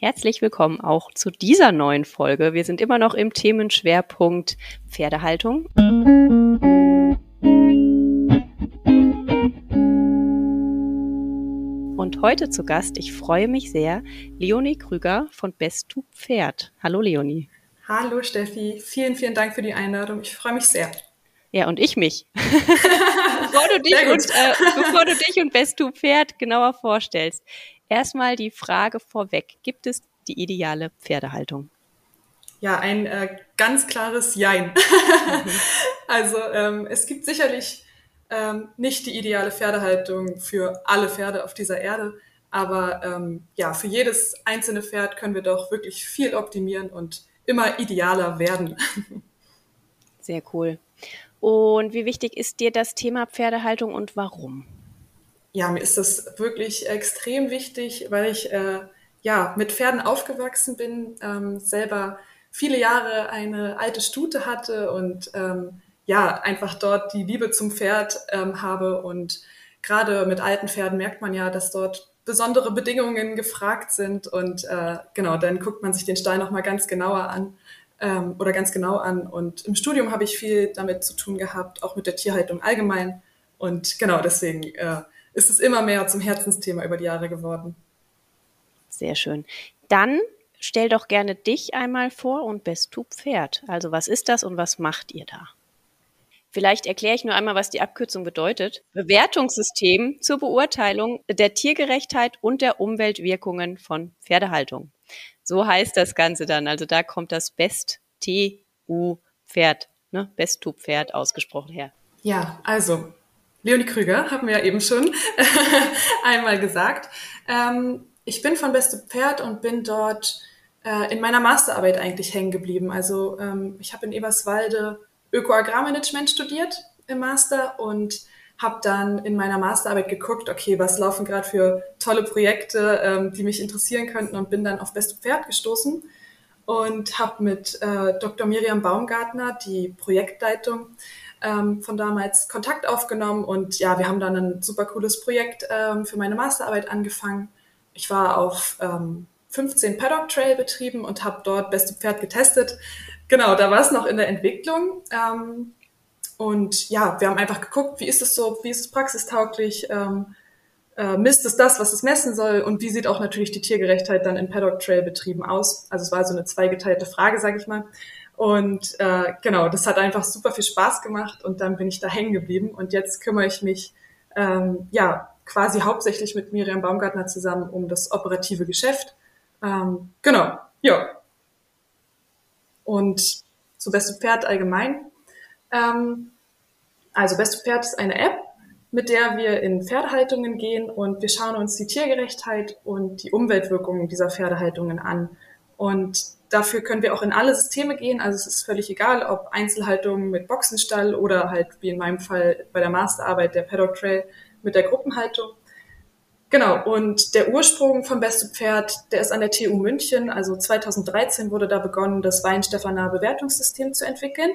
Herzlich willkommen auch zu dieser neuen Folge. Wir sind immer noch im Themenschwerpunkt Pferdehaltung. Und heute zu Gast, ich freue mich sehr, Leonie Krüger von Best to Pferd. Hallo Leonie. Hallo Steffi, vielen, vielen Dank für die Einladung. Ich freue mich sehr. Ja, und ich mich. bevor, du dich und, äh, bevor du dich und Best to Pferd genauer vorstellst, Erstmal die Frage vorweg. Gibt es die ideale Pferdehaltung? Ja, ein äh, ganz klares Jein. also ähm, es gibt sicherlich ähm, nicht die ideale Pferdehaltung für alle Pferde auf dieser Erde, aber ähm, ja, für jedes einzelne Pferd können wir doch wirklich viel optimieren und immer idealer werden. Sehr cool. Und wie wichtig ist dir das Thema Pferdehaltung und warum? Ja, mir ist das wirklich extrem wichtig, weil ich äh, ja mit Pferden aufgewachsen bin, ähm, selber viele Jahre eine alte Stute hatte und ähm, ja, einfach dort die Liebe zum Pferd ähm, habe. Und gerade mit alten Pferden merkt man ja, dass dort besondere Bedingungen gefragt sind. Und äh, genau, dann guckt man sich den Stall nochmal ganz genauer an ähm, oder ganz genau an. Und im Studium habe ich viel damit zu tun gehabt, auch mit der Tierhaltung allgemein. Und genau deswegen äh, ist es immer mehr zum Herzensthema über die Jahre geworden. Sehr schön. Dann stell doch gerne dich einmal vor und Best to Pferd. Also was ist das und was macht ihr da? Vielleicht erkläre ich nur einmal, was die Abkürzung bedeutet. Bewertungssystem zur Beurteilung der Tiergerechtheit und der Umweltwirkungen von Pferdehaltung. So heißt das Ganze dann. Also da kommt das Best T U Pferd, ne? Best to Pferd ausgesprochen her. Ja, also Leonie Krüger, haben wir ja eben schon einmal gesagt. Ähm, ich bin von Beste Pferd und bin dort äh, in meiner Masterarbeit eigentlich hängen geblieben. Also ähm, ich habe in Eberswalde Öko-Agrarmanagement studiert im Master und habe dann in meiner Masterarbeit geguckt, okay, was laufen gerade für tolle Projekte, ähm, die mich interessieren könnten und bin dann auf Beste Pferd gestoßen und habe mit äh, Dr. Miriam Baumgartner, die Projektleitung, ähm, von damals Kontakt aufgenommen und ja, wir haben dann ein super cooles Projekt ähm, für meine Masterarbeit angefangen. Ich war auf ähm, 15 Paddock Trail betrieben und habe dort beste Pferd getestet. Genau, da war es noch in der Entwicklung. Ähm, und ja, wir haben einfach geguckt, wie ist es so, wie ist es praxistauglich, ähm, äh, misst es das, was es messen soll und wie sieht auch natürlich die Tiergerechtheit dann in Paddock Trail Betrieben aus. Also es war so eine zweigeteilte Frage, sage ich mal. Und äh, genau, das hat einfach super viel Spaß gemacht und dann bin ich da hängen geblieben. Und jetzt kümmere ich mich ähm, ja quasi hauptsächlich mit Miriam Baumgartner zusammen um das operative Geschäft. Ähm, genau, ja. Und zu Beste Pferd allgemein. Ähm, also Beste Pferd ist eine App, mit der wir in Pferdehaltungen gehen und wir schauen uns die Tiergerechtheit und die Umweltwirkungen dieser Pferdehaltungen an. Und Dafür können wir auch in alle Systeme gehen. Also es ist völlig egal, ob Einzelhaltung mit Boxenstall oder halt wie in meinem Fall bei der Masterarbeit der Paddock Trail mit der Gruppenhaltung. Genau, und der Ursprung von Beste Pferd, der ist an der TU München. Also 2013 wurde da begonnen, das Weinstefaner Bewertungssystem zu entwickeln.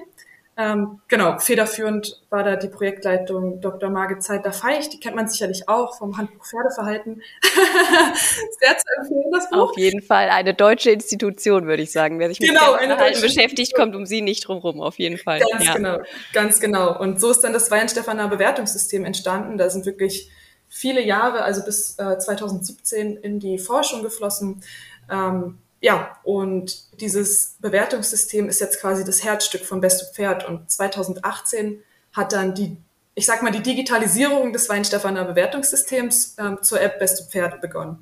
Ähm, genau, federführend war da die Projektleitung Dr. Margit Zeitler-Feich, die kennt man sicherlich auch vom Handbuch Pferdeverhalten. Sehr zu empfehlen, das Buch. Auf jeden Fall eine deutsche Institution, würde ich sagen. Wer sich mit genau, Pferdeverhalten beschäftigt, kommt um sie nicht drumherum, auf jeden Fall. Ganz ja. genau, ganz genau. Und so ist dann das Weinstefaner Bewertungssystem entstanden. Da sind wirklich viele Jahre, also bis äh, 2017 in die Forschung geflossen. Ähm, ja, und dieses Bewertungssystem ist jetzt quasi das Herzstück von Beste Pferd. Und 2018 hat dann die, ich sag mal, die Digitalisierung des Weinstefaner Bewertungssystems ähm, zur App Beste Pferd begonnen.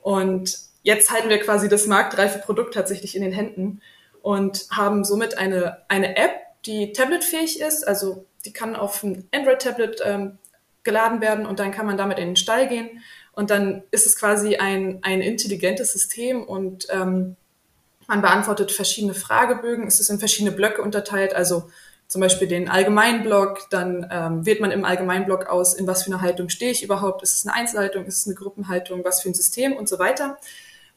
Und jetzt halten wir quasi das marktreife Produkt tatsächlich in den Händen und haben somit eine, eine App, die tabletfähig ist. Also die kann auf ein Android-Tablet ähm, geladen werden und dann kann man damit in den Stall gehen und dann ist es quasi ein, ein intelligentes System und ähm, man beantwortet verschiedene Fragebögen. Es ist in verschiedene Blöcke unterteilt, also zum Beispiel den Allgemeinblock, dann ähm, wählt man im Allgemeinblock aus, in was für eine Haltung stehe ich überhaupt, ist es eine Einzelhaltung, ist es eine Gruppenhaltung, was für ein System und so weiter.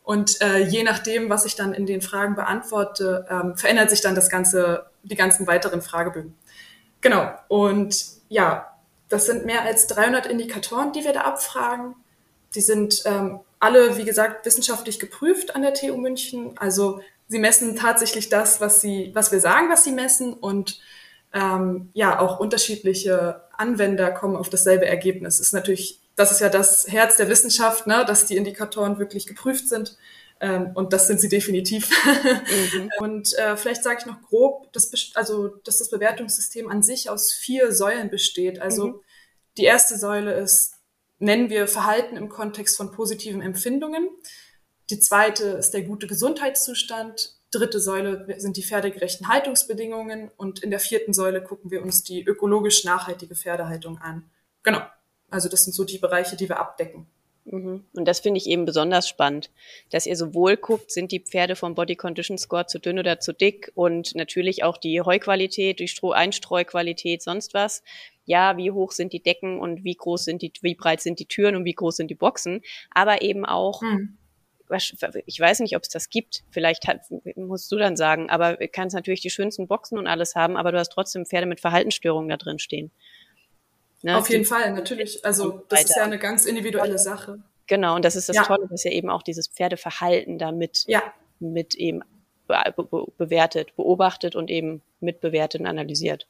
Und äh, je nachdem, was ich dann in den Fragen beantworte, ähm, verändert sich dann das ganze, die ganzen weiteren Fragebögen. Genau. Und ja, das sind mehr als 300 Indikatoren, die wir da abfragen die sind ähm, alle, wie gesagt, wissenschaftlich geprüft an der TU München. Also sie messen tatsächlich das, was sie, was wir sagen, was sie messen und ähm, ja, auch unterschiedliche Anwender kommen auf dasselbe Ergebnis. Das ist natürlich, das ist ja das Herz der Wissenschaft, ne, dass die Indikatoren wirklich geprüft sind. Ähm, und das sind sie definitiv. Mhm. und äh, vielleicht sage ich noch grob, dass, also, dass das Bewertungssystem an sich aus vier Säulen besteht. Also mhm. die erste Säule ist, nennen wir Verhalten im Kontext von positiven Empfindungen. Die zweite ist der gute Gesundheitszustand. Dritte Säule sind die pferdegerechten Haltungsbedingungen. Und in der vierten Säule gucken wir uns die ökologisch nachhaltige Pferdehaltung an. Genau. Also das sind so die Bereiche, die wir abdecken. Mhm. Und das finde ich eben besonders spannend, dass ihr sowohl guckt, sind die Pferde vom Body Condition Score zu dünn oder zu dick und natürlich auch die Heuqualität, die Stroh Einstreuqualität, sonst was. Ja, wie hoch sind die Decken und wie groß sind die, wie breit sind die Türen und wie groß sind die Boxen, aber eben auch mhm. Ich weiß nicht, ob es das gibt. Vielleicht hat, musst du dann sagen. Aber du kannst natürlich die schönsten Boxen und alles haben, aber du hast trotzdem Pferde mit Verhaltensstörungen da drin stehen. Ne? Auf jeden Fall, natürlich. Also das ist ja eine ganz individuelle Sache. Genau, und das ist das ja. Tolle, dass ja eben auch dieses Pferdeverhalten damit ja. mit eben be be bewertet, beobachtet und eben mitbewertet und analysiert.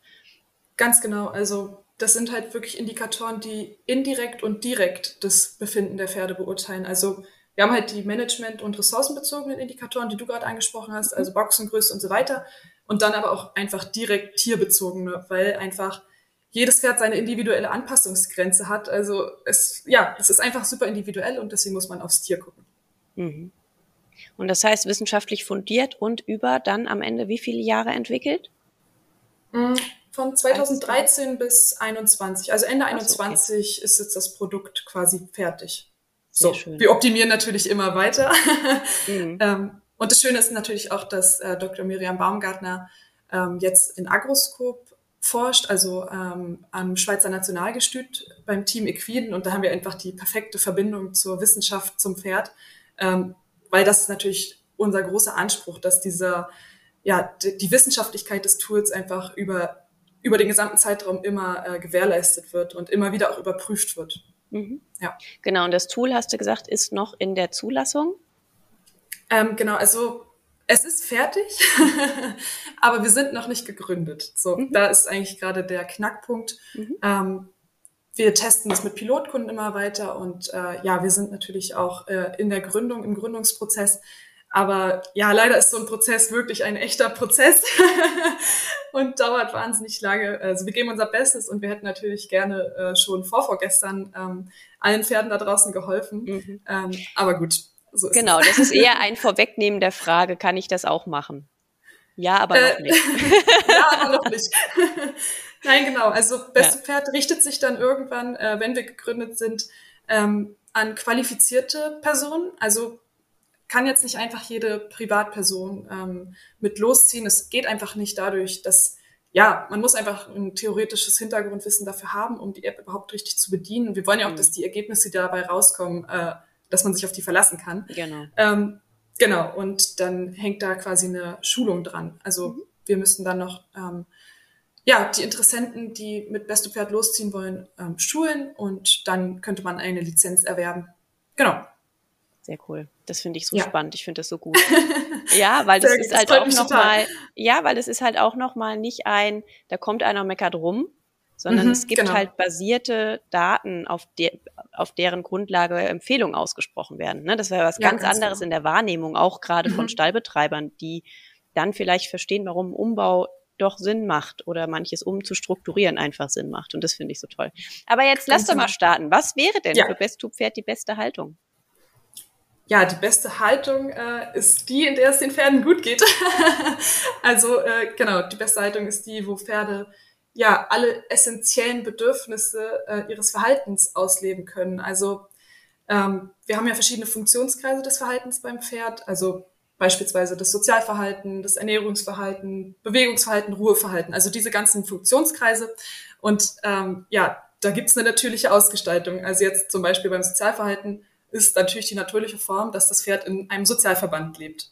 Ganz genau. Also das sind halt wirklich Indikatoren, die indirekt und direkt das Befinden der Pferde beurteilen. Also wir haben halt die Management- und ressourcenbezogenen Indikatoren, die du gerade angesprochen hast, also Boxengröße und so weiter. Und dann aber auch einfach direkt tierbezogene, weil einfach jedes Pferd seine individuelle Anpassungsgrenze hat. Also es, ja, es ist einfach super individuell und deswegen muss man aufs Tier gucken. Mhm. Und das heißt wissenschaftlich fundiert und über dann am Ende wie viele Jahre entwickelt? Mhm. Von 2013 also, bis 21. Also Ende 21 okay. ist jetzt das Produkt quasi fertig. So, wir optimieren natürlich immer weiter. Mhm. ähm, und das Schöne ist natürlich auch, dass äh, Dr. Miriam Baumgartner ähm, jetzt in Agroscope forscht, also ähm, am Schweizer Nationalgestüt beim Team Equiden. Und da haben wir einfach die perfekte Verbindung zur Wissenschaft, zum Pferd, ähm, weil das ist natürlich unser großer Anspruch, dass dieser, ja, die, die Wissenschaftlichkeit des Tools einfach über, über den gesamten Zeitraum immer äh, gewährleistet wird und immer wieder auch überprüft wird. Mhm. Ja. Genau, und das Tool, hast du gesagt, ist noch in der Zulassung? Ähm, genau, also es ist fertig, aber wir sind noch nicht gegründet. So, mhm. da ist eigentlich gerade der Knackpunkt. Mhm. Ähm, wir testen das mit Pilotkunden immer weiter und äh, ja, wir sind natürlich auch äh, in der Gründung, im Gründungsprozess. Aber ja, leider ist so ein Prozess wirklich ein echter Prozess und dauert wahnsinnig lange. Also wir geben unser Bestes und wir hätten natürlich gerne äh, schon vor vorgestern ähm, allen Pferden da draußen geholfen. Mhm. Ähm, aber gut, so genau, das ist eher ein Vorwegnehmen der Frage, kann ich das auch machen? Ja, aber noch äh, nicht. ja, aber noch nicht. Nein, genau. Also Beste ja. Pferd richtet sich dann irgendwann, äh, wenn wir gegründet sind, ähm, an qualifizierte Personen. Also kann jetzt nicht einfach jede Privatperson ähm, mit losziehen. Es geht einfach nicht dadurch, dass ja, man muss einfach ein theoretisches Hintergrundwissen dafür haben, um die App überhaupt richtig zu bedienen. Wir wollen ja auch, mhm. dass die Ergebnisse, die dabei rauskommen, äh, dass man sich auf die verlassen kann. Genau. Ähm, genau, und dann hängt da quasi eine Schulung dran. Also mhm. wir müssten dann noch ähm, ja, die Interessenten, die mit Beste Pferd losziehen wollen, ähm, schulen und dann könnte man eine Lizenz erwerben. Genau. Sehr cool. Das finde ich so ja. spannend. Ich finde das so gut. ja, weil das Sehr, ist das halt auch nochmal, ja, weil es ist halt auch nochmal nicht ein, da kommt einer meckert rum, sondern mhm, es gibt genau. halt basierte Daten, auf, de auf deren Grundlage Empfehlungen ausgesprochen werden. Ne? Das wäre was ja, ganz, ganz, anderes genau. in der Wahrnehmung, auch gerade mhm. von Stallbetreibern, die dann vielleicht verstehen, warum Umbau doch Sinn macht oder manches umzustrukturieren einfach Sinn macht. Und das finde ich so toll. Aber jetzt lass doch mal genau. starten. Was wäre denn ja. für Best-to-Pferd die beste Haltung? Ja, die beste Haltung äh, ist die, in der es den Pferden gut geht. also äh, genau, die beste Haltung ist die, wo Pferde ja alle essentiellen Bedürfnisse äh, ihres Verhaltens ausleben können. Also ähm, wir haben ja verschiedene Funktionskreise des Verhaltens beim Pferd, also beispielsweise das Sozialverhalten, das Ernährungsverhalten, Bewegungsverhalten, Ruheverhalten, also diese ganzen Funktionskreise. Und ähm, ja, da gibt's eine natürliche Ausgestaltung. Also jetzt zum Beispiel beim Sozialverhalten ist natürlich die natürliche Form, dass das Pferd in einem Sozialverband lebt.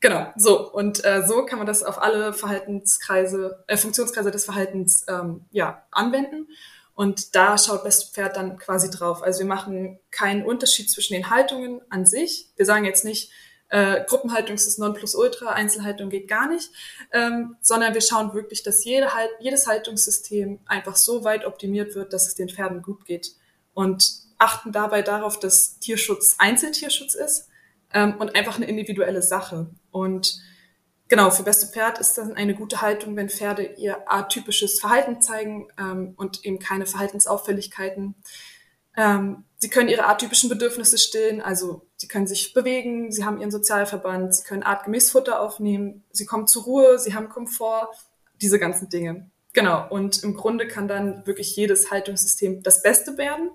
Genau, so. Und äh, so kann man das auf alle Verhaltenskreise, äh, Funktionskreise des Verhaltens ähm, ja, anwenden. Und da schaut Best Pferd dann quasi drauf. Also wir machen keinen Unterschied zwischen den Haltungen an sich. Wir sagen jetzt nicht, äh, Gruppenhaltung ist das Nonplusultra, Einzelhaltung geht gar nicht, ähm, sondern wir schauen wirklich, dass jede halt, jedes Haltungssystem einfach so weit optimiert wird, dass es den Pferden gut geht und achten dabei darauf, dass Tierschutz Einzeltierschutz ist ähm, und einfach eine individuelle Sache. Und genau, für beste Pferd ist dann eine gute Haltung, wenn Pferde ihr atypisches Verhalten zeigen ähm, und eben keine Verhaltensauffälligkeiten. Ähm, sie können ihre atypischen Bedürfnisse stillen, also sie können sich bewegen, sie haben ihren Sozialverband, sie können artgemäß Futter aufnehmen, sie kommen zur Ruhe, sie haben Komfort, diese ganzen Dinge. Genau, und im Grunde kann dann wirklich jedes Haltungssystem das Beste werden.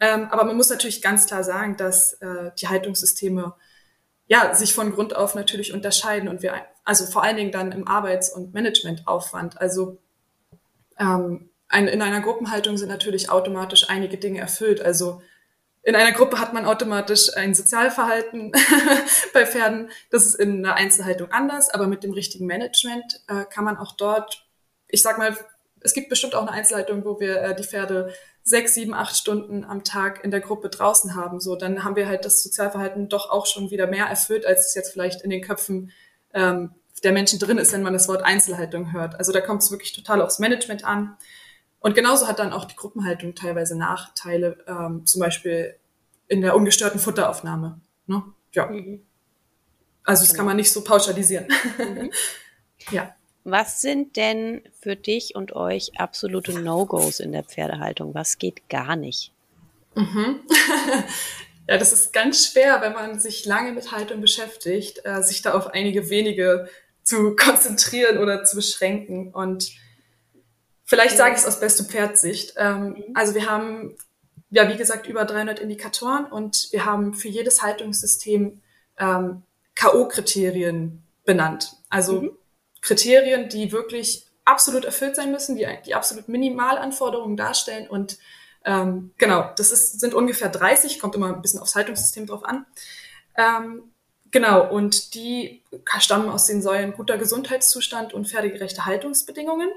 Ähm, aber man muss natürlich ganz klar sagen, dass äh, die Haltungssysteme ja sich von Grund auf natürlich unterscheiden und wir also vor allen Dingen dann im Arbeits- und Managementaufwand. Also ähm, ein, in einer Gruppenhaltung sind natürlich automatisch einige Dinge erfüllt. Also in einer Gruppe hat man automatisch ein Sozialverhalten bei Pferden. Das ist in einer Einzelhaltung anders, aber mit dem richtigen Management äh, kann man auch dort, ich sag mal, es gibt bestimmt auch eine Einzelhaltung, wo wir äh, die Pferde sechs, sieben, acht Stunden am Tag in der Gruppe draußen haben. So, dann haben wir halt das Sozialverhalten doch auch schon wieder mehr erfüllt, als es jetzt vielleicht in den Köpfen ähm, der Menschen drin ist, wenn man das Wort Einzelhaltung hört. Also da kommt es wirklich total aufs Management an. Und genauso hat dann auch die Gruppenhaltung teilweise Nachteile, ähm, zum Beispiel in der ungestörten Futteraufnahme. Ne? Ja. Mhm. Also das genau. kann man nicht so pauschalisieren. Mhm. ja. Was sind denn für dich und euch absolute No-Gos in der Pferdehaltung? Was geht gar nicht? Mhm. ja, das ist ganz schwer, wenn man sich lange mit Haltung beschäftigt, äh, sich da auf einige wenige zu konzentrieren oder zu beschränken. Und vielleicht sage ich es aus beste Pferdsicht. Ähm, mhm. Also wir haben, ja, wie gesagt, über 300 Indikatoren und wir haben für jedes Haltungssystem ähm, K.O.-Kriterien benannt. Also mhm. Kriterien, die wirklich absolut erfüllt sein müssen, die, die absolut Minimalanforderungen darstellen. Und ähm, genau, das ist, sind ungefähr 30, kommt immer ein bisschen aufs Haltungssystem drauf an. Ähm, genau, und die stammen aus den Säulen guter Gesundheitszustand und pferdegerechte Haltungsbedingungen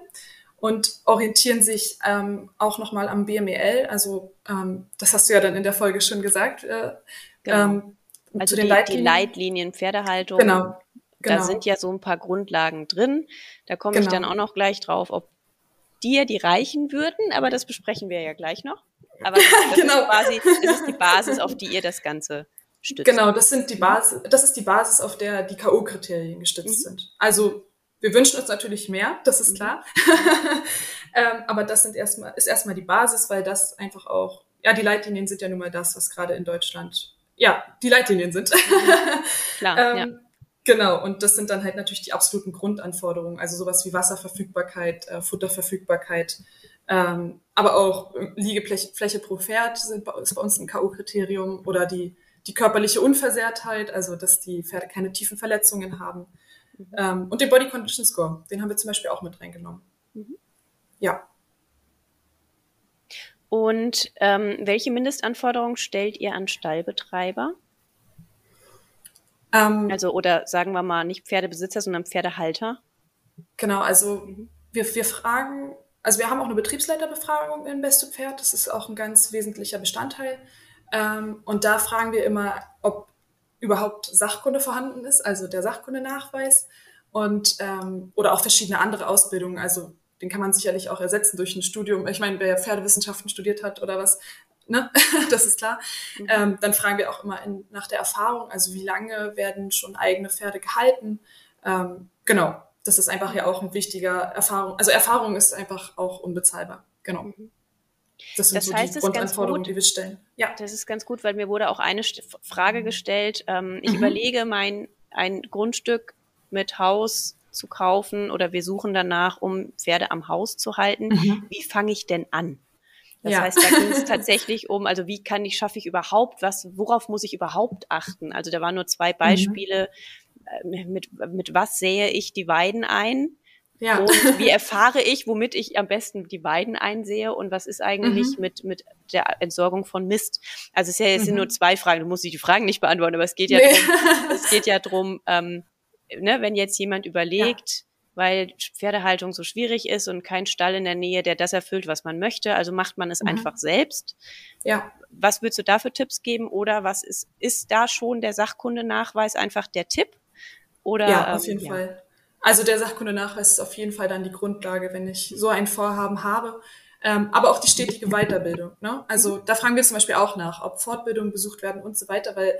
und orientieren sich ähm, auch nochmal am BMEL. Also ähm, das hast du ja dann in der Folge schon gesagt. Äh, genau. ähm, also die, Leitlinien. die Leitlinien Pferdehaltung. Genau. Genau. Da sind ja so ein paar Grundlagen drin. Da komme genau. ich dann auch noch gleich drauf, ob dir die reichen würden, aber das besprechen wir ja gleich noch. Aber das, genau. ist, quasi, das ist die Basis, auf die ihr das Ganze stützt. Genau, das sind die Basis, das ist die Basis, auf der die K.O.-Kriterien gestützt mhm. sind. Also wir wünschen uns natürlich mehr, das ist mhm. klar. ähm, aber das sind erstmal, ist erstmal die Basis, weil das einfach auch, ja, die Leitlinien sind ja nun mal das, was gerade in Deutschland, ja, die Leitlinien sind. Mhm. Klar, ähm, ja. Genau, und das sind dann halt natürlich die absoluten Grundanforderungen, also sowas wie Wasserverfügbarkeit, äh, Futterverfügbarkeit, ähm, aber auch Liegefläche pro Pferd sind bei, ist bei uns ein K.O.-Kriterium oder die, die körperliche Unversehrtheit, also dass die Pferde keine tiefen Verletzungen haben. Mhm. Ähm, und den Body Condition Score, den haben wir zum Beispiel auch mit reingenommen. Mhm. Ja. Und ähm, welche Mindestanforderungen stellt ihr an Stallbetreiber? Ähm, also, oder sagen wir mal, nicht Pferdebesitzer, sondern Pferdehalter? Genau, also mhm. wir, wir fragen, also wir haben auch eine Betriebsleiterbefragung in Beste Pferd, das ist auch ein ganz wesentlicher Bestandteil. Ähm, und da fragen wir immer, ob überhaupt Sachkunde vorhanden ist, also der Sachkundenachweis und ähm, oder auch verschiedene andere Ausbildungen. Also den kann man sicherlich auch ersetzen durch ein Studium. Ich meine, wer Pferdewissenschaften studiert hat oder was, ne? das ist klar. Mhm. Ähm, dann fragen wir auch immer in, nach der Erfahrung, also wie lange werden schon eigene Pferde gehalten. Ähm, genau, das ist einfach ja auch ein wichtiger Erfahrung. Also Erfahrung ist einfach auch unbezahlbar. Genau. Mhm. Das sind das so heißt, die Grundanforderungen, die wir stellen. Ja. Das ist ganz gut, weil mir wurde auch eine Frage gestellt. Ähm, ich mhm. überlege, mein ein Grundstück mit Haus zu kaufen oder wir suchen danach, um Pferde am Haus zu halten. Mhm. Wie fange ich denn an? Das ja. heißt, da ging es tatsächlich um, also wie kann ich, schaffe ich überhaupt was, worauf muss ich überhaupt achten? Also da waren nur zwei mhm. Beispiele, mhm. mit, mit was sähe ich die Weiden ein? Ja. Und wie erfahre ich, womit ich am besten die Weiden einsehe und was ist eigentlich mhm. mit, mit der Entsorgung von Mist? Also es, ja, es sind nur mhm. zwei Fragen, du musst die Fragen nicht beantworten, aber es geht ja nee. drum, es geht ja drum, ähm, ne, wenn jetzt jemand überlegt, weil Pferdehaltung so schwierig ist und kein Stall in der Nähe, der das erfüllt, was man möchte. Also macht man es mhm. einfach selbst. Ja. Was würdest du da für Tipps geben? Oder was ist, ist da schon der Sachkundenachweis einfach der Tipp? Oder, ja, auf jeden ähm, Fall. Ja. Also der Sachkundenachweis ist auf jeden Fall dann die Grundlage, wenn ich so ein Vorhaben habe. Ähm, aber auch die stetige Weiterbildung. Ne? Also da fragen wir zum Beispiel auch nach, ob Fortbildungen besucht werden und so weiter, weil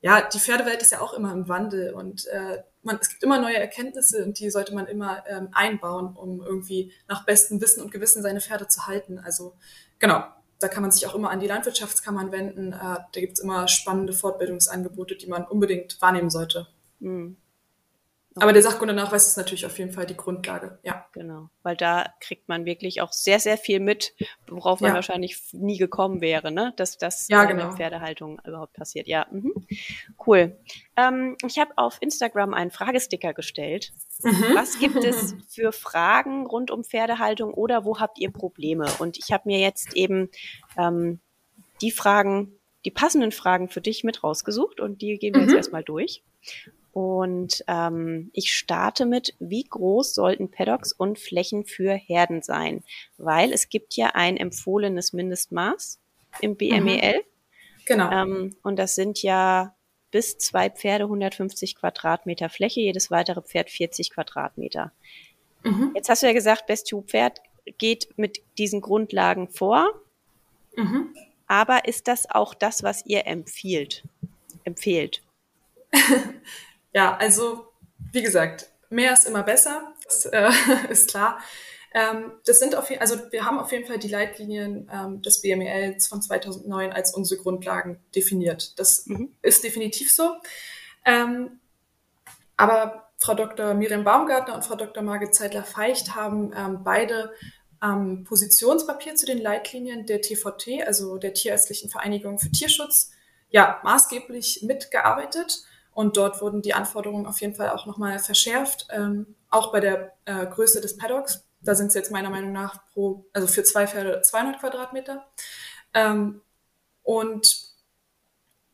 ja, die Pferdewelt ist ja auch immer im Wandel und äh, man, es gibt immer neue Erkenntnisse und die sollte man immer ähm, einbauen, um irgendwie nach bestem Wissen und Gewissen seine Pferde zu halten. Also genau, da kann man sich auch immer an die Landwirtschaftskammern wenden. Äh, da gibt's immer spannende Fortbildungsangebote, die man unbedingt wahrnehmen sollte. Mhm. Aber der Sachkundenachweis ist natürlich auf jeden Fall die Grundlage, ja. Genau, weil da kriegt man wirklich auch sehr, sehr viel mit, worauf man ja. wahrscheinlich nie gekommen wäre, ne? dass das ja, genau. in der Pferdehaltung überhaupt passiert. Ja, mhm. cool. Ähm, ich habe auf Instagram einen Fragesticker gestellt. Mhm. Was gibt es für Fragen rund um Pferdehaltung oder wo habt ihr Probleme? Und ich habe mir jetzt eben ähm, die Fragen, die passenden Fragen für dich mit rausgesucht und die gehen wir mhm. jetzt erstmal durch. Und ähm, ich starte mit, wie groß sollten Paddocks und Flächen für Herden sein? Weil es gibt ja ein empfohlenes Mindestmaß im BMEL. Mhm. Genau. Ähm, und das sind ja bis zwei Pferde 150 Quadratmeter Fläche, jedes weitere Pferd 40 Quadratmeter. Mhm. Jetzt hast du ja gesagt, Best Pferd geht mit diesen Grundlagen vor. Mhm. Aber ist das auch das, was ihr empfiehlt? Empfehlt? Ja, also wie gesagt, mehr ist immer besser, das äh, ist klar. Ähm, das sind auf jeden, also wir haben auf jeden Fall die Leitlinien ähm, des BMELs von 2009 als unsere Grundlagen definiert. Das mhm. ist definitiv so. Ähm, aber Frau Dr. Miriam Baumgartner und Frau Dr. Margit Zeitler-Feicht haben ähm, beide am Positionspapier zu den Leitlinien der TVT, also der Tierärztlichen Vereinigung für Tierschutz, ja, maßgeblich mitgearbeitet. Und dort wurden die Anforderungen auf jeden Fall auch nochmal verschärft, ähm, auch bei der äh, Größe des Paddocks. Da sind es jetzt meiner Meinung nach pro, also für zwei Pferde 200 Quadratmeter. Ähm, und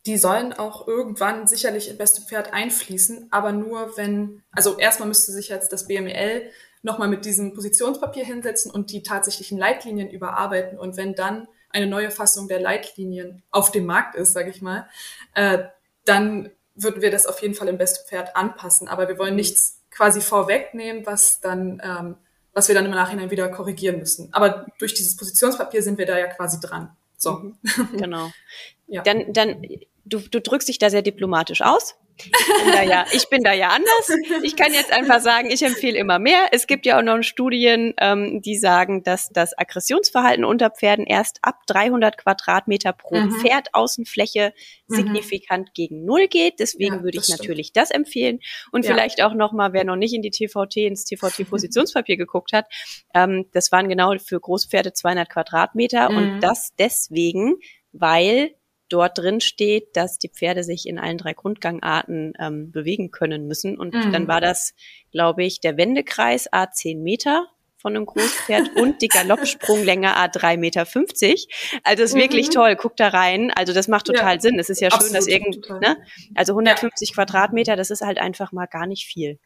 die sollen auch irgendwann sicherlich in beste Pferd einfließen, aber nur wenn, also erstmal müsste sich jetzt das BMEL nochmal mit diesem Positionspapier hinsetzen und die tatsächlichen Leitlinien überarbeiten. Und wenn dann eine neue Fassung der Leitlinien auf dem Markt ist, sage ich mal, äh, dann würden wir das auf jeden Fall im Best Pferd anpassen. Aber wir wollen nichts quasi vorwegnehmen, was dann, ähm, was wir dann im Nachhinein wieder korrigieren müssen. Aber durch dieses Positionspapier sind wir da ja quasi dran. So. Mhm. Genau. ja. Dann, dann, du, du drückst dich da sehr diplomatisch aus. Ich bin, da ja, ich bin da ja anders. Ich kann jetzt einfach sagen, ich empfehle immer mehr. Es gibt ja auch noch Studien, ähm, die sagen, dass das Aggressionsverhalten unter Pferden erst ab 300 Quadratmeter pro mhm. Pferd Außenfläche mhm. signifikant gegen Null geht. Deswegen ja, würde ich natürlich das empfehlen. Und ja. vielleicht auch nochmal, wer noch nicht in die TVT, ins TVT-Positionspapier geguckt hat, ähm, das waren genau für Großpferde 200 Quadratmeter mhm. und das deswegen, weil dort drin steht, dass die Pferde sich in allen drei Grundgangarten ähm, bewegen können müssen. Und mhm. dann war das, glaube ich, der Wendekreis A 10 Meter von einem Großpferd und die Galoppsprunglänge A 3,50 Meter. Also ist mhm. wirklich toll. Guck da rein. Also das macht total ja, Sinn. Es ist ja schön, dass irgend, ne? Also 150 ja. Quadratmeter, das ist halt einfach mal gar nicht viel.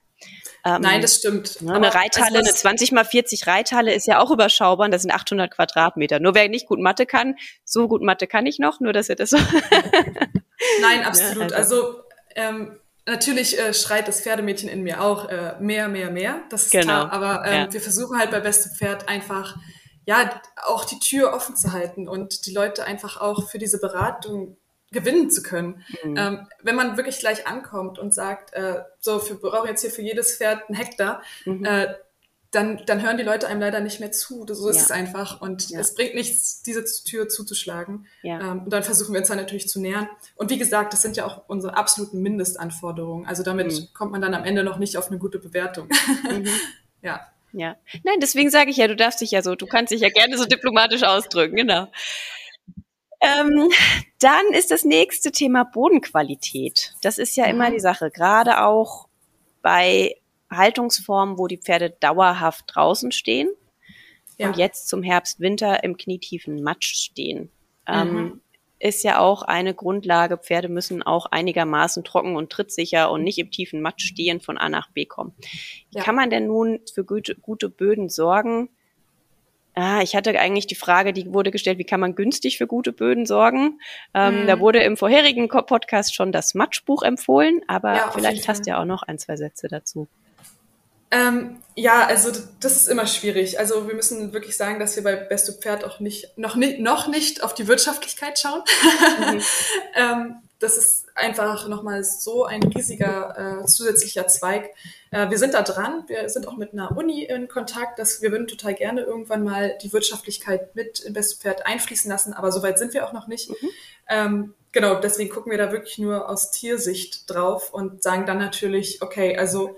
Ähm, Nein, das stimmt. Ne, eine Reithalle, eine 20 mal 40 Reithalle ist ja auch überschaubar und das sind 800 Quadratmeter. Nur wer nicht gut Mathe kann, so gut Mathe kann ich noch, nur dass ihr das so. Nein, absolut. Ja, also, also ähm, natürlich äh, schreit das Pferdemädchen in mir auch äh, mehr, mehr, mehr. Das ist genau. klar. Aber ähm, ja. wir versuchen halt bei Beste Pferd einfach ja auch die Tür offen zu halten und die Leute einfach auch für diese Beratung gewinnen zu können. Mhm. Ähm, wenn man wirklich gleich ankommt und sagt, äh, so, wir brauchen jetzt hier für jedes Pferd einen Hektar, mhm. äh, dann, dann hören die Leute einem leider nicht mehr zu. So ist ja. es einfach. Und ja. es bringt nichts, diese Tür zuzuschlagen. Ja. Ähm, und dann versuchen wir uns dann natürlich zu nähern. Und wie gesagt, das sind ja auch unsere absoluten Mindestanforderungen. Also damit mhm. kommt man dann am Ende noch nicht auf eine gute Bewertung. Mhm. ja. Ja. Nein, deswegen sage ich ja, du darfst dich ja so, du kannst dich ja gerne so diplomatisch ausdrücken, genau. Ähm, dann ist das nächste Thema Bodenqualität. Das ist ja mhm. immer die Sache, gerade auch bei Haltungsformen, wo die Pferde dauerhaft draußen stehen ja. und jetzt zum Herbst, Winter im knietiefen Matsch stehen. Ähm, mhm. ist ja auch eine Grundlage. Pferde müssen auch einigermaßen trocken und trittsicher und nicht im tiefen Matsch stehen von A nach B kommen. Wie ja. kann man denn nun für gute, gute Böden sorgen? Ah, ich hatte eigentlich die Frage, die wurde gestellt, wie kann man günstig für gute Böden sorgen? Ähm, mhm. Da wurde im vorherigen Podcast schon das Matschbuch empfohlen, aber ja, vielleicht hast du ja auch noch ein, zwei Sätze dazu. Ähm, ja, also das ist immer schwierig. Also wir müssen wirklich sagen, dass wir bei Best of Pferd auch nicht noch, nicht, noch nicht auf die Wirtschaftlichkeit schauen. Mhm. ähm, das ist einfach nochmal so ein riesiger äh, zusätzlicher Zweig. Äh, wir sind da dran. Wir sind auch mit einer Uni in Kontakt, dass wir würden total gerne irgendwann mal die Wirtschaftlichkeit mit in Best of Pferd einfließen lassen, aber soweit sind wir auch noch nicht. Mhm. Ähm, genau, deswegen gucken wir da wirklich nur aus Tiersicht drauf und sagen dann natürlich, okay, also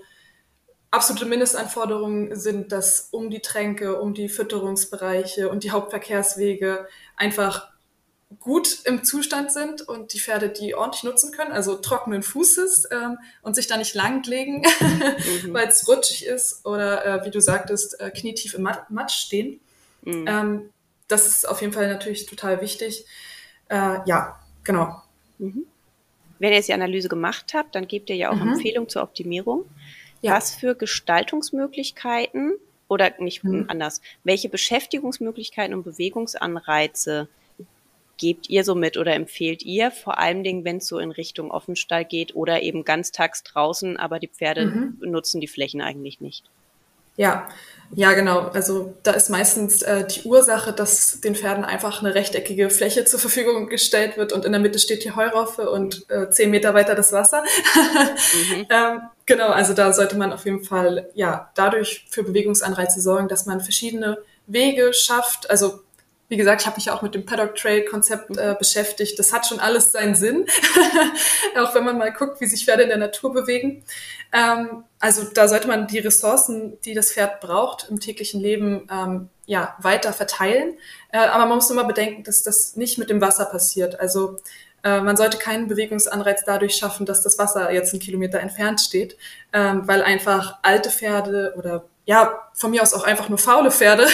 absolute Mindestanforderungen sind, dass um die Tränke, um die Fütterungsbereiche und die Hauptverkehrswege einfach gut im Zustand sind und die Pferde die ordentlich nutzen können, also trockenen Fußes ähm, und sich da nicht langlegen, mhm. weil es rutschig ist oder äh, wie du sagtest, äh, knietief im Matsch stehen. Mhm. Ähm, das ist auf jeden Fall natürlich total wichtig. Äh, ja, genau. Mhm. Wenn ihr jetzt die Analyse gemacht habt, dann gebt ihr ja auch mhm. Empfehlungen zur Optimierung. Ja. Was für Gestaltungsmöglichkeiten oder nicht hm. anders, welche Beschäftigungsmöglichkeiten und Bewegungsanreize gebt ihr so mit oder empfehlt ihr, vor allem Dingen, wenn es so in Richtung Offenstall geht oder eben ganztags draußen, aber die Pferde mhm. nutzen die Flächen eigentlich nicht? Ja, ja, genau. Also da ist meistens äh, die Ursache, dass den Pferden einfach eine rechteckige Fläche zur Verfügung gestellt wird und in der Mitte steht die Heuraufe und äh, zehn Meter weiter das Wasser. mhm. ähm, genau, also da sollte man auf jeden Fall ja dadurch für Bewegungsanreize sorgen, dass man verschiedene Wege schafft. Also wie gesagt, ich habe mich auch mit dem Paddock Trail Konzept äh, beschäftigt. Das hat schon alles seinen Sinn, auch wenn man mal guckt, wie sich Pferde in der Natur bewegen. Ähm, also da sollte man die Ressourcen, die das Pferd braucht im täglichen Leben, ähm, ja weiter verteilen. Äh, aber man muss immer bedenken, dass das nicht mit dem Wasser passiert. Also äh, man sollte keinen Bewegungsanreiz dadurch schaffen, dass das Wasser jetzt einen Kilometer entfernt steht, ähm, weil einfach alte Pferde oder ja, von mir aus auch einfach nur faule Pferde,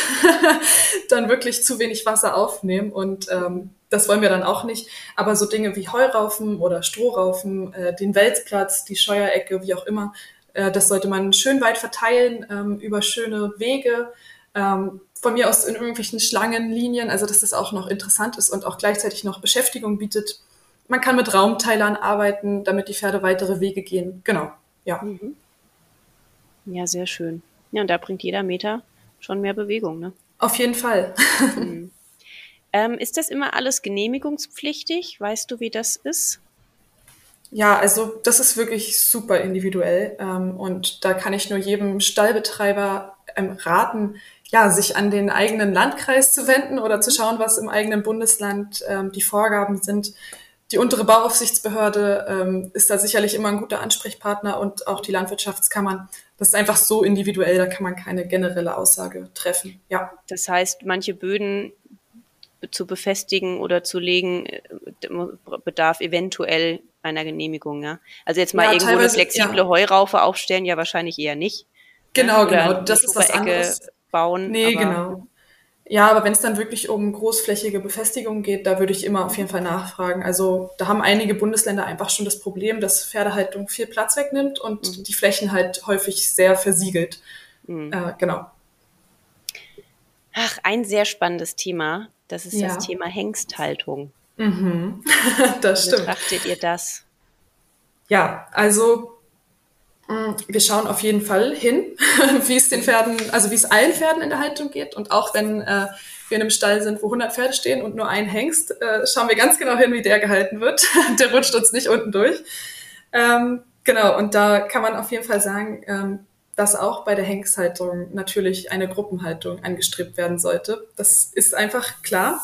dann wirklich zu wenig Wasser aufnehmen. Und ähm, das wollen wir dann auch nicht. Aber so Dinge wie Heuraufen oder Strohraufen, äh, den Wälzplatz, die Scheuerecke, wie auch immer, äh, das sollte man schön weit verteilen ähm, über schöne Wege. Ähm, von mir aus in irgendwelchen Schlangenlinien, also dass das auch noch interessant ist und auch gleichzeitig noch Beschäftigung bietet. Man kann mit Raumteilern arbeiten, damit die Pferde weitere Wege gehen. Genau, ja. Mhm. Ja, sehr schön. Ja, und da bringt jeder Meter schon mehr Bewegung, ne? Auf jeden Fall. mhm. ähm, ist das immer alles genehmigungspflichtig? Weißt du, wie das ist? Ja, also das ist wirklich super individuell ähm, und da kann ich nur jedem Stallbetreiber ähm, raten, ja, sich an den eigenen Landkreis zu wenden oder zu schauen, was im eigenen Bundesland ähm, die Vorgaben sind. Die untere Bauaufsichtsbehörde ähm, ist da sicherlich immer ein guter Ansprechpartner und auch die Landwirtschaftskammern das ist einfach so individuell, da kann man keine generelle Aussage treffen. Ja. Das heißt, manche Böden zu befestigen oder zu legen äh, bedarf eventuell einer Genehmigung, ja. Also jetzt mal ja, irgendwo eine flexible ja. Heuraufe aufstellen, ja wahrscheinlich eher nicht. Genau, ne? genau. Das ist was anderes. bauen. Nee, genau. Ja, aber wenn es dann wirklich um großflächige Befestigungen geht, da würde ich immer auf jeden Fall nachfragen. Also da haben einige Bundesländer einfach schon das Problem, dass Pferdehaltung viel Platz wegnimmt und mhm. die Flächen halt häufig sehr versiegelt. Mhm. Äh, genau. Ach, ein sehr spannendes Thema. Das ist ja. das Thema Hengsthaltung. Mhm. das Wie stimmt. betrachtet ihr das? Ja, also wir schauen auf jeden Fall hin, wie es den Pferden, also wie es allen Pferden in der Haltung geht. Und auch wenn äh, wir in einem Stall sind, wo 100 Pferde stehen und nur ein Hengst, äh, schauen wir ganz genau hin, wie der gehalten wird. der rutscht uns nicht unten durch. Ähm, genau, und da kann man auf jeden Fall sagen, ähm, dass auch bei der Hengsthaltung natürlich eine Gruppenhaltung angestrebt werden sollte. Das ist einfach klar.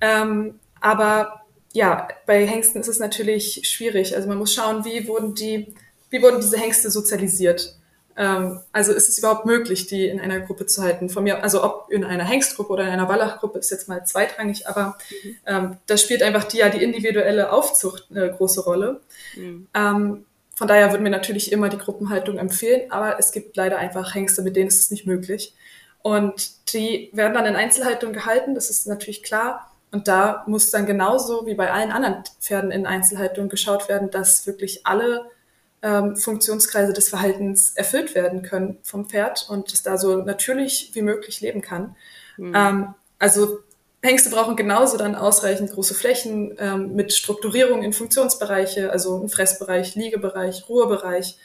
Ähm, aber ja, bei Hengsten ist es natürlich schwierig. Also man muss schauen, wie wurden die wie wurden diese Hengste sozialisiert? Ähm, also ist es überhaupt möglich, die in einer Gruppe zu halten? Von mir, also ob in einer Hengstgruppe oder in einer Wallachgruppe ist jetzt mal zweitrangig, aber mhm. ähm, da spielt einfach die ja die individuelle Aufzucht eine große Rolle. Mhm. Ähm, von daher würden wir natürlich immer die Gruppenhaltung empfehlen, aber es gibt leider einfach Hengste, mit denen ist es nicht möglich. Und die werden dann in Einzelhaltung gehalten, das ist natürlich klar. Und da muss dann genauso wie bei allen anderen Pferden in Einzelhaltung geschaut werden, dass wirklich alle ähm, Funktionskreise des Verhaltens erfüllt werden können vom Pferd und es da so natürlich wie möglich leben kann. Mhm. Ähm, also Hengste brauchen genauso dann ausreichend große Flächen ähm, mit Strukturierung in Funktionsbereiche, also ein Fressbereich, Liegebereich, Ruhebereich.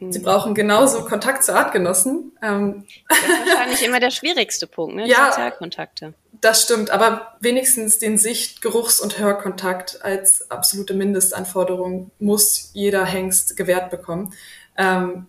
Mhm. Sie brauchen genauso Kontakt zu Artgenossen. Ähm, das ist wahrscheinlich immer der schwierigste Punkt, ne? Ja, Sozialkontakte. Das stimmt, aber wenigstens den Sicht-, Geruchs- und Hörkontakt als absolute Mindestanforderung muss jeder Hengst gewährt bekommen. Ähm,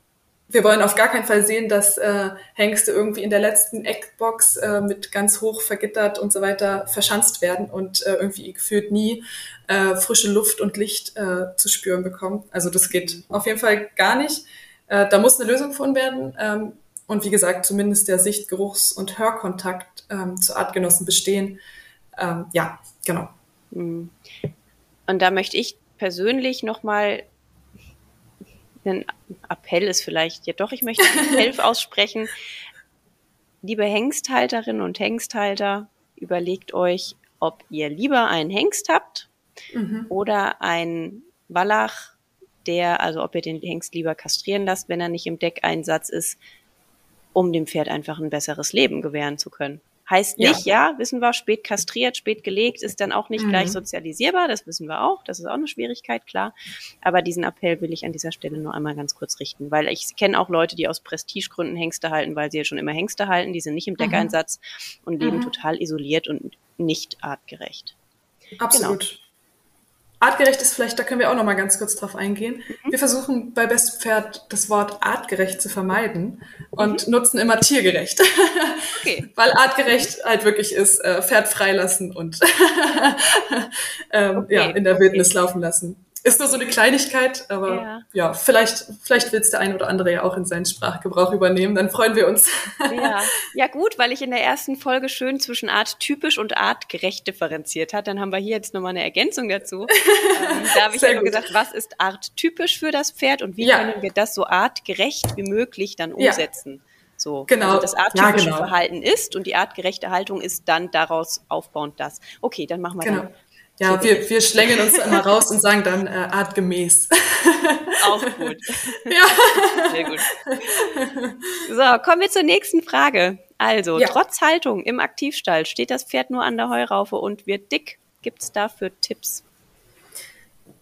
wir wollen auf gar keinen Fall sehen, dass äh, Hengste irgendwie in der letzten Eckbox äh, mit ganz hoch vergittert und so weiter verschanzt werden und äh, irgendwie gefühlt nie äh, frische Luft und Licht äh, zu spüren bekommen. Also das geht auf jeden Fall gar nicht. Äh, da muss eine Lösung gefunden werden. Ähm, und wie gesagt, zumindest der Sicht-, Geruchs- und Hörkontakt ähm, zu Artgenossen bestehen. Ähm, ja, genau. Mhm. Und da möchte ich persönlich nochmal ein Appell ist vielleicht, ja doch, ich möchte einen Appell aussprechen. Liebe Hengsthalterinnen und Hengsthalter, überlegt euch, ob ihr lieber einen Hengst habt mhm. oder einen Wallach, der, also ob ihr den Hengst lieber kastrieren lasst, wenn er nicht im Deckeinsatz ist, um dem Pferd einfach ein besseres Leben gewähren zu können. Heißt nicht, ja. ja, wissen wir, spät kastriert, spät gelegt, ist dann auch nicht mhm. gleich sozialisierbar, das wissen wir auch, das ist auch eine Schwierigkeit, klar. Aber diesen Appell will ich an dieser Stelle nur einmal ganz kurz richten, weil ich kenne auch Leute, die aus Prestigegründen Hengste halten, weil sie ja schon immer Hengste halten, die sind nicht im. Deckeinsatz mhm. und leben mhm. total isoliert und nicht artgerecht. Absolut. Genau. Artgerecht ist vielleicht, da können wir auch noch mal ganz kurz drauf eingehen. Mhm. Wir versuchen bei Best Pferd das Wort artgerecht zu vermeiden und mhm. nutzen immer tiergerecht. Okay. Weil artgerecht halt wirklich ist, äh, Pferd freilassen und ähm, okay. ja, in der Wildnis okay. laufen lassen. Ist nur so eine Kleinigkeit, aber ja, ja vielleicht, vielleicht will es der eine oder andere ja auch in seinen Sprachgebrauch übernehmen, dann freuen wir uns. Ja. ja, gut, weil ich in der ersten Folge schön zwischen arttypisch und artgerecht differenziert hat. Dann haben wir hier jetzt nochmal eine Ergänzung dazu. ähm, da habe ich ja gesagt, was ist arttypisch für das Pferd und wie ja. können wir das so artgerecht wie möglich dann umsetzen. So, genau. Also das arttypische ja, genau. Verhalten ist und die artgerechte Haltung ist dann daraus aufbauend das. Okay, dann machen wir genau. dann ja, wir, wir schlängeln uns immer raus und sagen dann äh, artgemäß. Auch gut. Ja. Sehr gut. So, kommen wir zur nächsten Frage. Also, ja. trotz Haltung im Aktivstall steht das Pferd nur an der Heuraufe und wird dick. Gibt es dafür Tipps?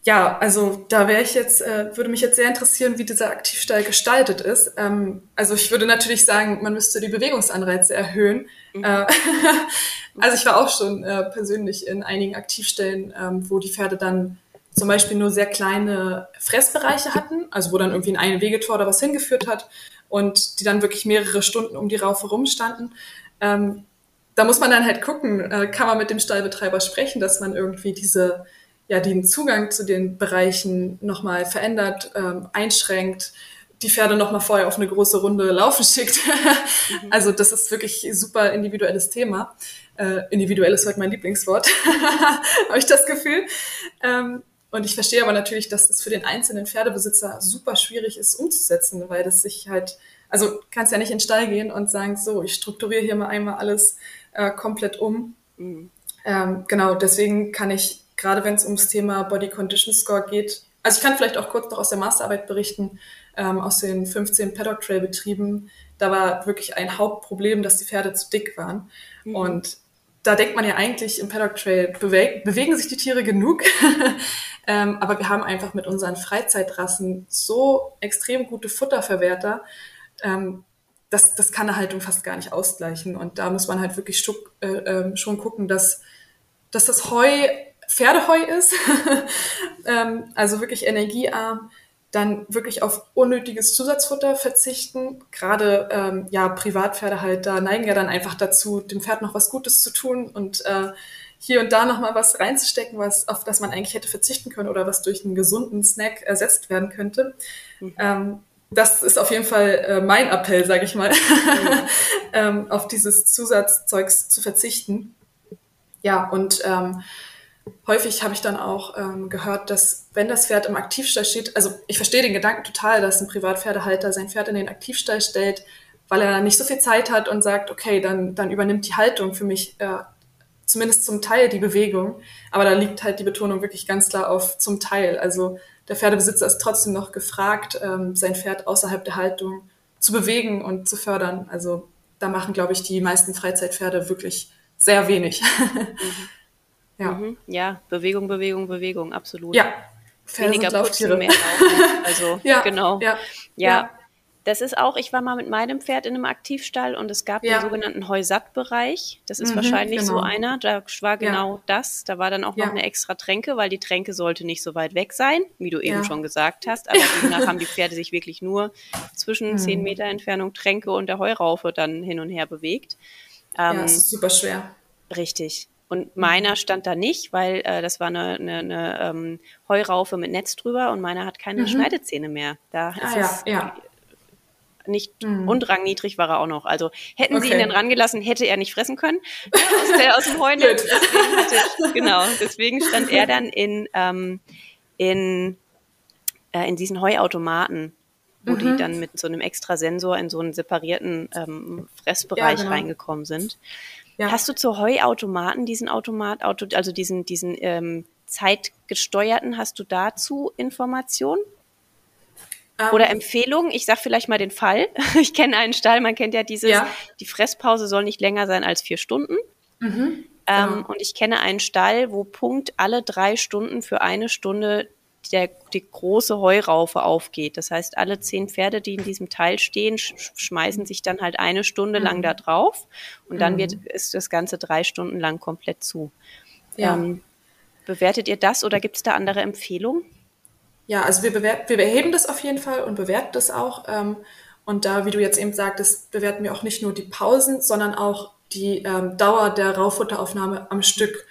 Ja, also da wäre ich jetzt, äh, würde mich jetzt sehr interessieren, wie dieser Aktivstall gestaltet ist. Ähm, also ich würde natürlich sagen, man müsste die Bewegungsanreize erhöhen. Mhm. Äh, also ich war auch schon äh, persönlich in einigen Aktivstellen, ähm, wo die Pferde dann zum Beispiel nur sehr kleine Fressbereiche hatten, also wo dann irgendwie ein Wegetor oder was hingeführt hat und die dann wirklich mehrere Stunden um die Raufe rumstanden. Ähm, da muss man dann halt gucken, äh, kann man mit dem Stallbetreiber sprechen, dass man irgendwie diese ja den Zugang zu den Bereichen nochmal verändert, ähm, einschränkt, die Pferde nochmal vorher auf eine große Runde laufen schickt. mhm. Also das ist wirklich super individuelles Thema. Äh, individuell ist heute mein Lieblingswort, habe ich das Gefühl. Ähm, und ich verstehe aber natürlich, dass das für den einzelnen Pferdebesitzer super schwierig ist umzusetzen, weil das sich halt, also kannst ja nicht in den Stall gehen und sagen, so, ich strukturiere hier mal einmal alles äh, komplett um. Mhm. Ähm, genau, deswegen kann ich gerade wenn es ums Thema Body Condition Score geht. Also ich kann vielleicht auch kurz noch aus der Masterarbeit berichten, ähm, aus den 15 Paddock Trail Betrieben. Da war wirklich ein Hauptproblem, dass die Pferde zu dick waren. Mhm. Und da denkt man ja eigentlich im Paddock Trail beweg bewegen sich die Tiere genug. ähm, aber wir haben einfach mit unseren Freizeitrassen so extrem gute Futterverwerter. Ähm, das, das kann eine Haltung fast gar nicht ausgleichen. Und da muss man halt wirklich schuck, äh, äh, schon gucken, dass, dass das Heu Pferdeheu ist, ähm, also wirklich energiearm, dann wirklich auf unnötiges Zusatzfutter verzichten. Gerade ähm, ja Privatpferdehalter neigen ja dann einfach dazu, dem Pferd noch was Gutes zu tun und äh, hier und da noch mal was reinzustecken, was auf das man eigentlich hätte verzichten können oder was durch einen gesunden Snack ersetzt werden könnte. Mhm. Ähm, das ist auf jeden Fall äh, mein Appell, sage ich mal, mhm. ähm, auf dieses Zusatzzeugs zu verzichten. Ja, und ähm, häufig habe ich dann auch ähm, gehört, dass wenn das Pferd im Aktivstall steht, also ich verstehe den Gedanken total, dass ein Privatpferdehalter sein Pferd in den Aktivstall stellt, weil er nicht so viel Zeit hat und sagt, okay, dann, dann übernimmt die Haltung für mich äh, zumindest zum Teil die Bewegung. Aber da liegt halt die Betonung wirklich ganz klar auf zum Teil. Also der Pferdebesitzer ist trotzdem noch gefragt, ähm, sein Pferd außerhalb der Haltung zu bewegen und zu fördern. Also da machen, glaube ich, die meisten Freizeitpferde wirklich sehr wenig. Mhm. Ja. Mhm. ja, Bewegung, Bewegung, Bewegung, absolut. Ja, Pferde Weniger putzen, mehr laufen. Also, ja, genau. Ja, ja. ja. Das ist auch, ich war mal mit meinem Pferd in einem Aktivstall und es gab ja. den sogenannten Heusattbereich. Das ist mhm, wahrscheinlich genau. so einer. Da war genau das. Da war dann auch noch eine extra Tränke, weil die Tränke sollte nicht so weit weg sein, wie du eben schon gesagt hast. Aber demnach haben die Pferde sich wirklich nur zwischen mhm. 10 Meter Entfernung Tränke und der Heuraufe dann hin und her bewegt. Ähm, ja, das ist super schwer. Richtig. Und meiner stand da nicht, weil äh, das war eine, eine, eine ähm, Heuraufe mit Netz drüber und meiner hat keine mhm. Schneidezähne mehr. Da ist ah, es ja, nicht mhm. und rangniedrig war er auch noch. Also hätten okay. sie ihn dann rangelassen, hätte er nicht fressen können aus, der, aus dem Heunetz. genau, deswegen stand er dann in, ähm, in, äh, in diesen Heuautomaten, wo mhm. die dann mit so einem extra Sensor in so einen separierten ähm, Fressbereich ja, genau. reingekommen sind. Ja. Hast du zu Heuautomaten diesen Automat, Auto, also diesen, diesen ähm, zeitgesteuerten, hast du dazu Informationen? Ähm, Oder Empfehlungen, ich sag vielleicht mal den Fall. Ich kenne einen Stall, man kennt ja dieses, ja. die Fresspause soll nicht länger sein als vier Stunden. Mhm, ähm, genau. und ich kenne einen Stall, wo Punkt alle drei Stunden für eine Stunde der, die große Heuraufe aufgeht. Das heißt, alle zehn Pferde, die in diesem Teil stehen, sch schmeißen sich dann halt eine Stunde mhm. lang da drauf und dann mhm. wird, ist das Ganze drei Stunden lang komplett zu. Ja. Ähm, bewertet ihr das oder gibt es da andere Empfehlungen? Ja, also wir, wir beheben das auf jeden Fall und bewerten das auch. Ähm, und da, wie du jetzt eben sagtest, bewerten wir auch nicht nur die Pausen, sondern auch die ähm, Dauer der Raufutteraufnahme am Stück.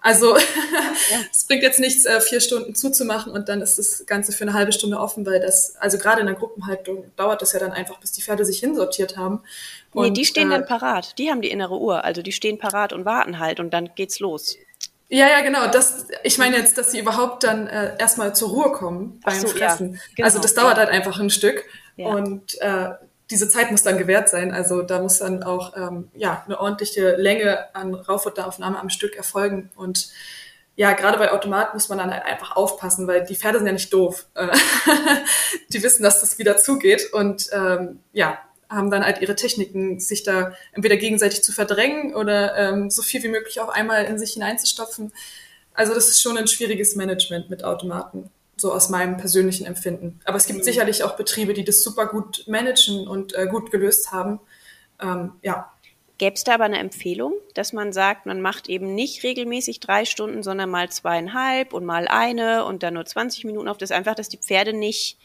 Also ja. es bringt jetzt nichts, äh, vier Stunden zuzumachen und dann ist das Ganze für eine halbe Stunde offen, weil das, also gerade in der Gruppenhaltung dauert das ja dann einfach, bis die Pferde sich hinsortiert haben. Und, nee, die stehen äh, dann parat. Die haben die innere Uhr. Also die stehen parat und warten halt und dann geht's los. Ja, ja, genau. Das, ich meine jetzt, dass sie überhaupt dann äh, erstmal zur Ruhe kommen beim so, Fressen. Ja, genau, also das dauert ja. halt einfach ein Stück. Ja. Und äh, diese Zeit muss dann gewährt sein. Also da muss dann auch ähm, ja, eine ordentliche Länge an Rauffutteraufnahme am Stück erfolgen. Und ja, gerade bei Automaten muss man dann halt einfach aufpassen, weil die Pferde sind ja nicht doof. Äh, die wissen, dass das wieder zugeht. Und ähm, ja, haben dann halt ihre Techniken, sich da entweder gegenseitig zu verdrängen oder ähm, so viel wie möglich auf einmal in sich hineinzustopfen. Also das ist schon ein schwieriges Management mit Automaten, so aus meinem persönlichen Empfinden. Aber es gibt mhm. sicherlich auch Betriebe, die das super gut managen und äh, gut gelöst haben. Ähm, ja. Gäbe es da aber eine Empfehlung, dass man sagt, man macht eben nicht regelmäßig drei Stunden, sondern mal zweieinhalb und mal eine und dann nur 20 Minuten auf das einfach, dass die Pferde nicht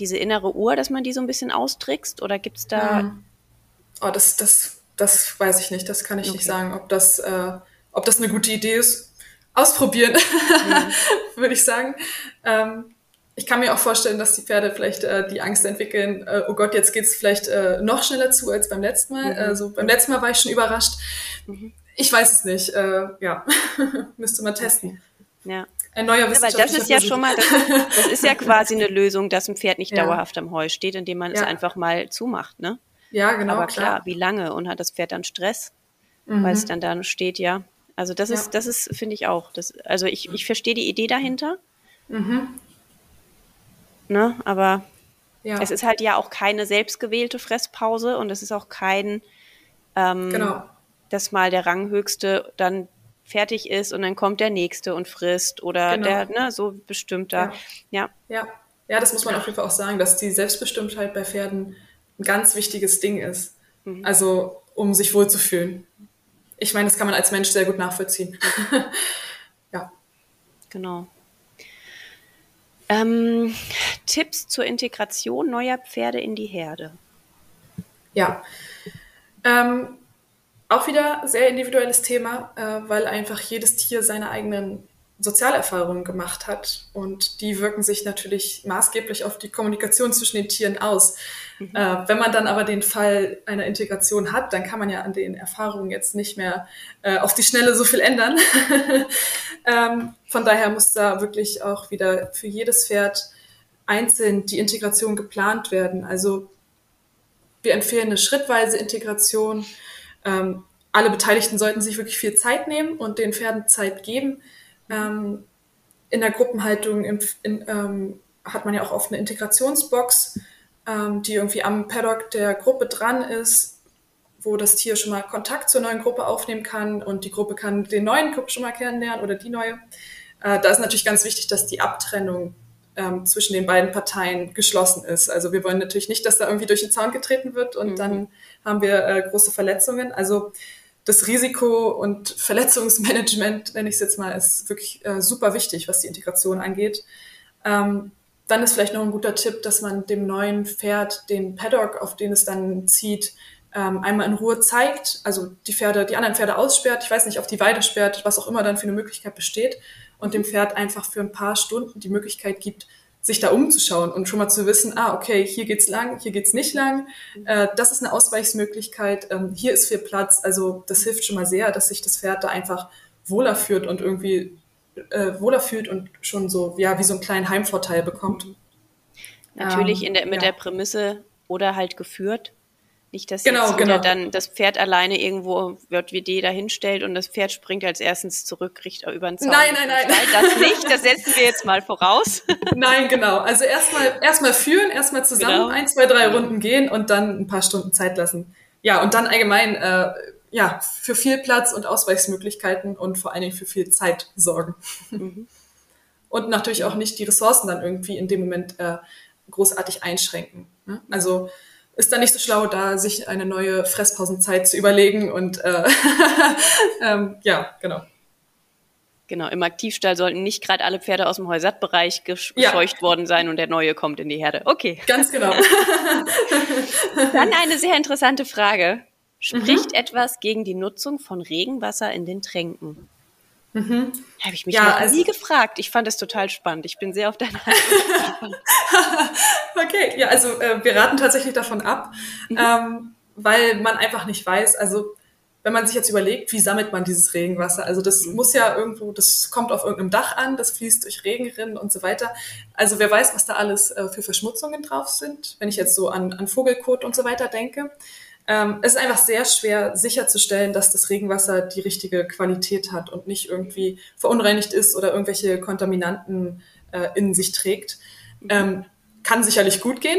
diese innere Uhr, dass man die so ein bisschen austrickst? Oder gibt es da. Mhm. Oh, das, das, das weiß ich nicht. Das kann ich okay. nicht sagen, ob das, äh, ob das eine gute Idee ist. Ausprobieren, mhm. würde ich sagen. Ähm, ich kann mir auch vorstellen, dass die Pferde vielleicht äh, die Angst entwickeln, äh, oh Gott, jetzt geht es vielleicht äh, noch schneller zu als beim letzten Mal. Mhm. Also beim letzten Mal war ich schon überrascht. Mhm. Ich weiß es nicht. Äh, ja, müsste man testen. Ja. Ein neuer ja, Weil das ist ja schon mal, das, das, ist ja quasi eine Lösung, dass ein Pferd nicht ja. dauerhaft am Heu steht, indem man ja. es einfach mal zumacht, ne? Ja, genau. Aber klar, klar, wie lange? Und hat das Pferd dann Stress, mhm. weil es dann da steht, ja. Also das ist, das ist, finde ich auch. Das, also ich, ich verstehe die Idee dahinter. Mhm. Ne, aber es ist halt ja auch keine selbstgewählte Fresspause und es ist auch kein, ähm, genau. dass mal der Ranghöchste dann fertig ist und dann kommt der nächste und frisst oder genau. der, ne, so bestimmter. Ja. ja. Ja. Ja, das muss man auf jeden Fall auch sagen, dass die Selbstbestimmtheit bei Pferden ein ganz wichtiges Ding ist. Mhm. Also, um sich wohlzufühlen. Ich meine, das kann man als Mensch sehr gut nachvollziehen. ja. Genau. Ähm, Tipps zur Integration neuer Pferde in die Herde. Ja. Ähm, auch wieder sehr individuelles Thema, äh, weil einfach jedes Tier seine eigenen Sozialerfahrungen gemacht hat und die wirken sich natürlich maßgeblich auf die Kommunikation zwischen den Tieren aus. Mhm. Äh, wenn man dann aber den Fall einer Integration hat, dann kann man ja an den Erfahrungen jetzt nicht mehr äh, auf die Schnelle so viel ändern. ähm, von daher muss da wirklich auch wieder für jedes Pferd einzeln die Integration geplant werden. Also wir empfehlen eine schrittweise Integration ähm, alle Beteiligten sollten sich wirklich viel Zeit nehmen und den Pferden Zeit geben. Ähm, in der Gruppenhaltung in, in, ähm, hat man ja auch oft eine Integrationsbox, ähm, die irgendwie am Paddock der Gruppe dran ist, wo das Tier schon mal Kontakt zur neuen Gruppe aufnehmen kann und die Gruppe kann den neuen Gruppe schon mal kennenlernen oder die neue. Äh, da ist natürlich ganz wichtig, dass die Abtrennung ähm, zwischen den beiden Parteien geschlossen ist. Also wir wollen natürlich nicht, dass da irgendwie durch den Zaun getreten wird und mhm. dann haben wir äh, große Verletzungen. Also das Risiko- und Verletzungsmanagement, nenne ich es jetzt mal, ist wirklich äh, super wichtig, was die Integration angeht. Ähm, dann ist vielleicht noch ein guter Tipp, dass man dem neuen Pferd den Paddock, auf den es dann zieht, ähm, einmal in Ruhe zeigt, also die Pferde, die anderen Pferde aussperrt, ich weiß nicht, auf die Weide sperrt, was auch immer dann für eine Möglichkeit besteht. Und dem Pferd einfach für ein paar Stunden die Möglichkeit gibt, sich da umzuschauen und schon mal zu wissen, ah, okay, hier geht's lang, hier geht's nicht lang, äh, das ist eine Ausweichsmöglichkeit, ähm, hier ist viel Platz. Also das hilft schon mal sehr, dass sich das Pferd da einfach wohler führt und irgendwie äh, wohler fühlt und schon so, ja, wie so einen kleinen Heimvorteil bekommt. Natürlich ähm, in der, mit ja. der Prämisse oder halt geführt, nicht, dass genau, jetzt genau. dann das Pferd alleine irgendwo JWD dahinstellt und das Pferd springt als erstens zurück, riecht über den Zaun. Nein, nein, nein. Das nicht, das setzen wir jetzt mal voraus. Nein, genau. Also erstmal erstmal führen, erstmal zusammen genau. ein, zwei, drei Runden gehen und dann ein paar Stunden Zeit lassen. Ja, und dann allgemein äh, ja, für viel Platz und Ausweichsmöglichkeiten und vor allen Dingen für viel Zeit sorgen. Mhm. Und natürlich auch nicht die Ressourcen dann irgendwie in dem Moment äh, großartig einschränken. Ne? Also ist dann nicht so schlau, da sich eine neue Fresspausenzeit zu überlegen und äh, ähm, ja, genau. Genau, im Aktivstall sollten nicht gerade alle Pferde aus dem Heusattbereich gescheucht ja. worden sein und der neue kommt in die Herde. Okay. Ganz genau. Dann eine sehr interessante Frage. Spricht mhm. etwas gegen die Nutzung von Regenwasser in den Tränken? Mhm. Habe ich mich ja, noch also, nie gefragt. Ich fand es total spannend. Ich bin sehr auf deine Antwort Okay, ja, also äh, wir raten tatsächlich davon ab, mhm. ähm, weil man einfach nicht weiß, also wenn man sich jetzt überlegt, wie sammelt man dieses Regenwasser? Also das mhm. muss ja irgendwo, das kommt auf irgendeinem Dach an, das fließt durch Regenrinnen und so weiter. Also wer weiß, was da alles äh, für Verschmutzungen drauf sind, wenn ich jetzt so an, an Vogelkot und so weiter denke. Ähm, es ist einfach sehr schwer sicherzustellen, dass das Regenwasser die richtige Qualität hat und nicht irgendwie verunreinigt ist oder irgendwelche Kontaminanten äh, in sich trägt. Ähm, kann sicherlich gut gehen,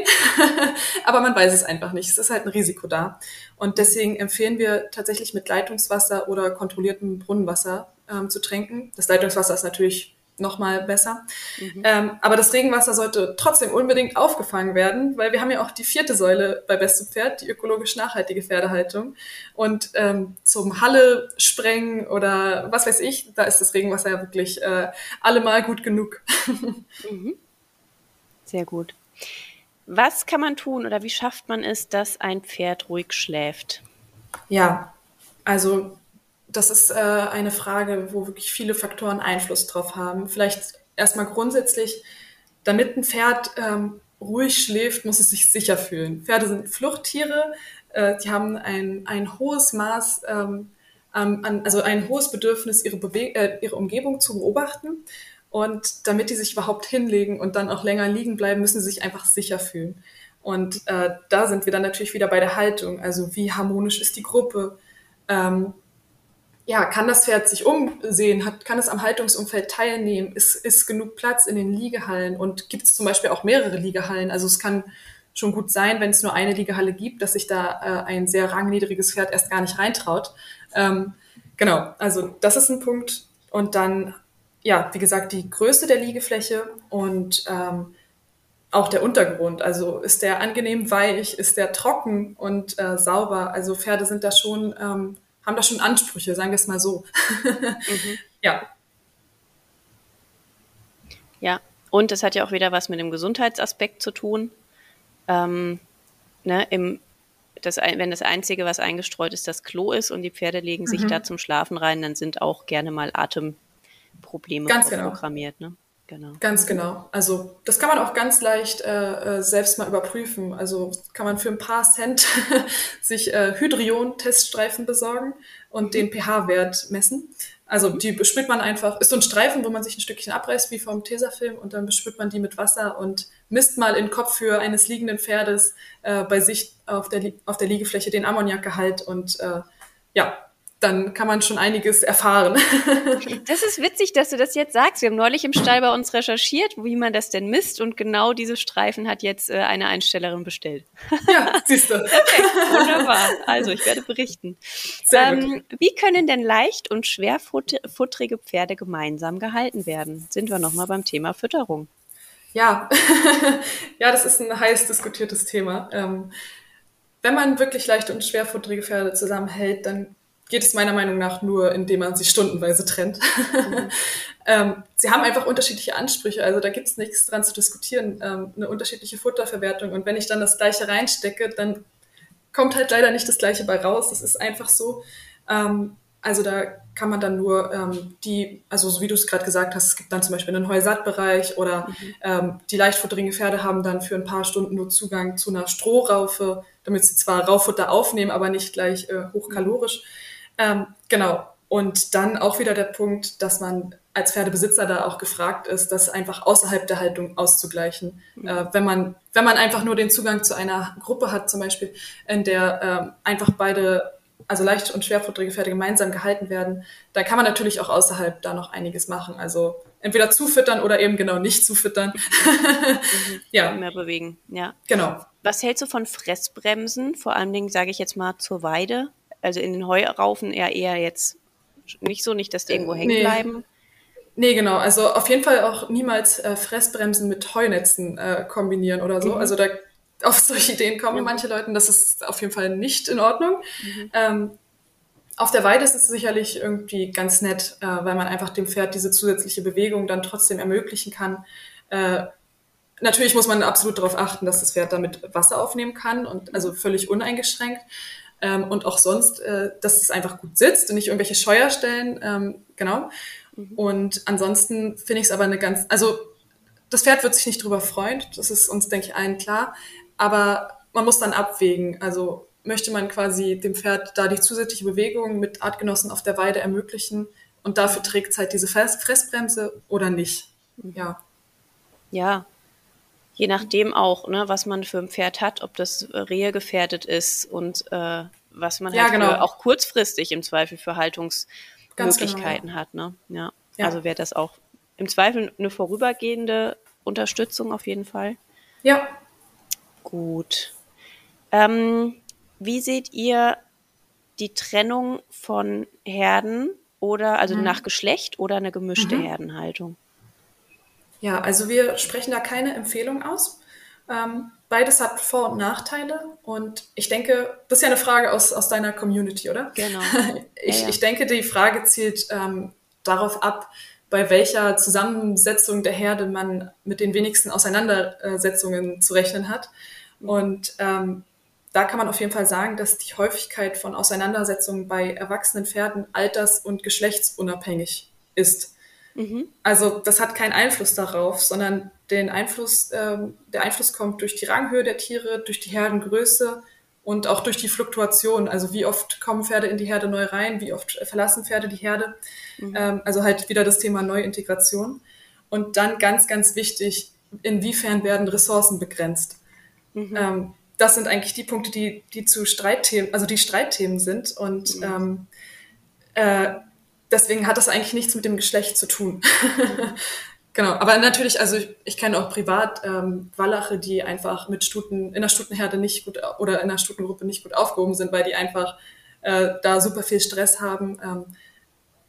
aber man weiß es einfach nicht. Es ist halt ein Risiko da. Und deswegen empfehlen wir tatsächlich mit Leitungswasser oder kontrolliertem Brunnenwasser ähm, zu tränken. Das Leitungswasser ist natürlich nochmal besser. Mhm. Ähm, aber das Regenwasser sollte trotzdem unbedingt aufgefangen werden, weil wir haben ja auch die vierte Säule bei Beste Pferd, die ökologisch nachhaltige Pferdehaltung. Und ähm, zum Halle sprengen oder was weiß ich, da ist das Regenwasser ja wirklich äh, allemal gut genug. Mhm. Sehr gut. Was kann man tun oder wie schafft man es, dass ein Pferd ruhig schläft? Ja, also das ist äh, eine Frage, wo wirklich viele Faktoren Einfluss drauf haben. Vielleicht erstmal grundsätzlich, damit ein Pferd ähm, ruhig schläft, muss es sich sicher fühlen. Pferde sind Fluchttiere, äh, die haben ein, ein hohes Maß, ähm, an, also ein hohes Bedürfnis, ihre, Bewe äh, ihre Umgebung zu beobachten. Und damit die sich überhaupt hinlegen und dann auch länger liegen bleiben, müssen sie sich einfach sicher fühlen. Und äh, da sind wir dann natürlich wieder bei der Haltung. Also wie harmonisch ist die Gruppe? Ähm, ja, kann das Pferd sich umsehen, hat, kann es am Haltungsumfeld teilnehmen, ist, ist genug Platz in den Liegehallen und gibt es zum Beispiel auch mehrere Liegehallen. Also es kann schon gut sein, wenn es nur eine Liegehalle gibt, dass sich da äh, ein sehr rangniedriges Pferd erst gar nicht reintraut. Ähm, genau, also das ist ein Punkt. Und dann, ja, wie gesagt, die Größe der Liegefläche und ähm, auch der Untergrund. Also ist der angenehm weich, ist der trocken und äh, sauber. Also Pferde sind da schon ähm, haben da schon Ansprüche, sagen wir es mal so. mhm. Ja. Ja, und es hat ja auch wieder was mit dem Gesundheitsaspekt zu tun. Ähm, ne, im, das, wenn das Einzige, was eingestreut ist, das Klo ist und die Pferde legen sich mhm. da zum Schlafen rein, dann sind auch gerne mal Atemprobleme Ganz genau. programmiert. Ne? Genau. Ganz genau. Also das kann man auch ganz leicht äh, äh, selbst mal überprüfen. Also kann man für ein paar Cent sich äh, Hydrion-Teststreifen besorgen und mhm. den pH-Wert messen. Also die besprüht man einfach, ist so ein Streifen, wo man sich ein Stückchen abreißt wie vom Tesafilm und dann besprüht man die mit Wasser und misst mal in Kopfhöhe eines liegenden Pferdes äh, bei sich auf der, auf der Liegefläche den Ammoniakgehalt und äh, ja, dann kann man schon einiges erfahren. Das ist witzig, dass du das jetzt sagst. Wir haben neulich im Stall bei uns recherchiert, wie man das denn misst und genau diese Streifen hat jetzt äh, eine Einstellerin bestellt. Ja, siehst du. Okay, wunderbar. Also ich werde berichten. Sehr gut. Ähm, wie können denn leicht und schwerfutterige Pferde gemeinsam gehalten werden? Sind wir nochmal beim Thema Fütterung. Ja, ja, das ist ein heiß diskutiertes Thema. Ähm, wenn man wirklich leichte und schwerfutterige Pferde zusammenhält, dann geht es meiner Meinung nach nur, indem man sie stundenweise trennt. Mhm. ähm, sie haben einfach unterschiedliche Ansprüche, also da gibt es nichts dran zu diskutieren, ähm, eine unterschiedliche Futterverwertung. Und wenn ich dann das Gleiche reinstecke, dann kommt halt leider nicht das Gleiche bei raus. Das ist einfach so. Ähm, also da kann man dann nur ähm, die, also so wie du es gerade gesagt hast, es gibt dann zum Beispiel einen Heusattbereich oder mhm. ähm, die leichtfutterigen Pferde haben dann für ein paar Stunden nur Zugang zu einer Strohraufe, damit sie zwar Raufutter aufnehmen, aber nicht gleich äh, hochkalorisch. Ähm, genau. Und dann auch wieder der Punkt, dass man als Pferdebesitzer da auch gefragt ist, das einfach außerhalb der Haltung auszugleichen. Mhm. Äh, wenn man wenn man einfach nur den Zugang zu einer Gruppe hat, zum Beispiel, in der äh, einfach beide also leicht und schwerfutterige Pferde gemeinsam gehalten werden, dann kann man natürlich auch außerhalb da noch einiges machen. Also entweder zufüttern oder eben genau nicht zufüttern. mhm. ja. Mehr bewegen, ja. Genau. Was hältst du von Fressbremsen? Vor allen Dingen, sage ich jetzt mal, zur Weide? Also in den Heuraufen eher eher jetzt nicht so, nicht, dass die irgendwo hängen nee. bleiben. Nee, genau. Also auf jeden Fall auch niemals äh, Fressbremsen mit Heunetzen äh, kombinieren oder so. Mhm. Also da auf solche Ideen kommen mhm. manche Leute. Das ist auf jeden Fall nicht in Ordnung. Mhm. Ähm, auf der Weide ist es sicherlich irgendwie ganz nett, äh, weil man einfach dem Pferd diese zusätzliche Bewegung dann trotzdem ermöglichen kann. Äh, natürlich muss man absolut darauf achten, dass das Pferd damit Wasser aufnehmen kann und also völlig uneingeschränkt. Ähm, und auch sonst, äh, dass es einfach gut sitzt und nicht irgendwelche Scheuerstellen. Ähm, genau. Mhm. Und ansonsten finde ich es aber eine ganz, also das Pferd wird sich nicht drüber freuen, das ist uns, denke ich, allen klar. Aber man muss dann abwägen. Also möchte man quasi dem Pferd da die zusätzliche Bewegung mit Artgenossen auf der Weide ermöglichen und dafür trägt es halt diese Fressbremse oder nicht. Ja. Ja. Je nachdem auch, ne, was man für ein Pferd hat, ob das Rehe gefährdet ist und äh, was man ja, halt genau. auch kurzfristig im Zweifel für Haltungsmöglichkeiten genau, ja. hat. Ne? Ja. ja. Also wäre das auch im Zweifel eine vorübergehende Unterstützung auf jeden Fall. Ja, Gut. Ähm, wie seht ihr die Trennung von Herden oder also mhm. nach Geschlecht oder eine gemischte mhm. Herdenhaltung? Ja, also wir sprechen da keine Empfehlung aus. Ähm, beides hat Vor- und Nachteile und ich denke, das ist ja eine Frage aus, aus deiner Community, oder? Genau. ich, ja, ja. ich denke, die Frage zielt ähm, darauf ab, bei welcher Zusammensetzung der Herde man mit den wenigsten Auseinandersetzungen zu rechnen hat. Und ähm, da kann man auf jeden Fall sagen, dass die Häufigkeit von Auseinandersetzungen bei erwachsenen Pferden alters- und geschlechtsunabhängig ist. Mhm. Also das hat keinen Einfluss darauf, sondern den Einfluss, ähm, der Einfluss kommt durch die Ranghöhe der Tiere, durch die Herdengröße und auch durch die Fluktuation. Also wie oft kommen Pferde in die Herde neu rein, wie oft verlassen Pferde die Herde. Mhm. Ähm, also halt wieder das Thema Neuintegration. Und dann ganz, ganz wichtig, inwiefern werden Ressourcen begrenzt. Mhm. Ähm, das sind eigentlich die Punkte, die, die zu Streitthemen, also die Streitthemen sind. Und mhm. ähm, äh, deswegen hat das eigentlich nichts mit dem Geschlecht zu tun. genau, aber natürlich, also ich, ich kenne auch privat ähm, Wallache, die einfach mit Stuten in der Stutenherde nicht gut oder in der Stutengruppe nicht gut aufgehoben sind, weil die einfach äh, da super viel Stress haben. Ähm,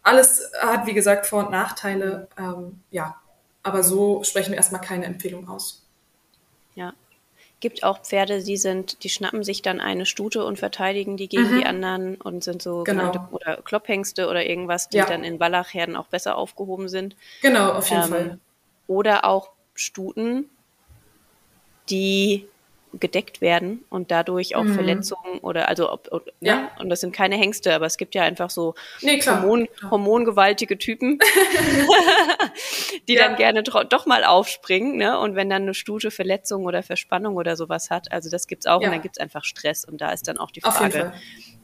alles hat, wie gesagt, Vor- und Nachteile. Ähm, ja, aber so sprechen wir erstmal keine Empfehlung aus. Ja, gibt auch Pferde, die sind, die schnappen sich dann eine Stute und verteidigen die gegen mhm. die anderen und sind so genau. oder Klopphengste oder irgendwas, die ja. dann in Wallachherden auch besser aufgehoben sind. Genau, auf jeden ähm, Fall. Oder auch Stuten, die gedeckt werden und dadurch auch mhm. Verletzungen oder also ob, ob, ne? ja. Ne? und das sind keine Hengste, aber es gibt ja einfach so nee, Hormon, hormongewaltige Typen, die ja. dann gerne doch mal aufspringen, ne? Und wenn dann eine Stute Verletzung oder Verspannung oder sowas hat, also das gibt's auch ja. und dann gibt's einfach Stress und da ist dann auch die Frage,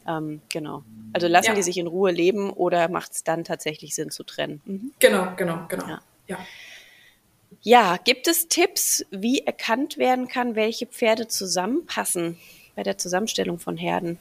ähm, genau. Also lassen die sich in Ruhe leben oder macht es dann tatsächlich Sinn zu trennen? Mhm. Genau, genau, genau. ja. Ja, gibt es Tipps, wie erkannt werden kann, welche Pferde zusammenpassen bei der Zusammenstellung von Herden?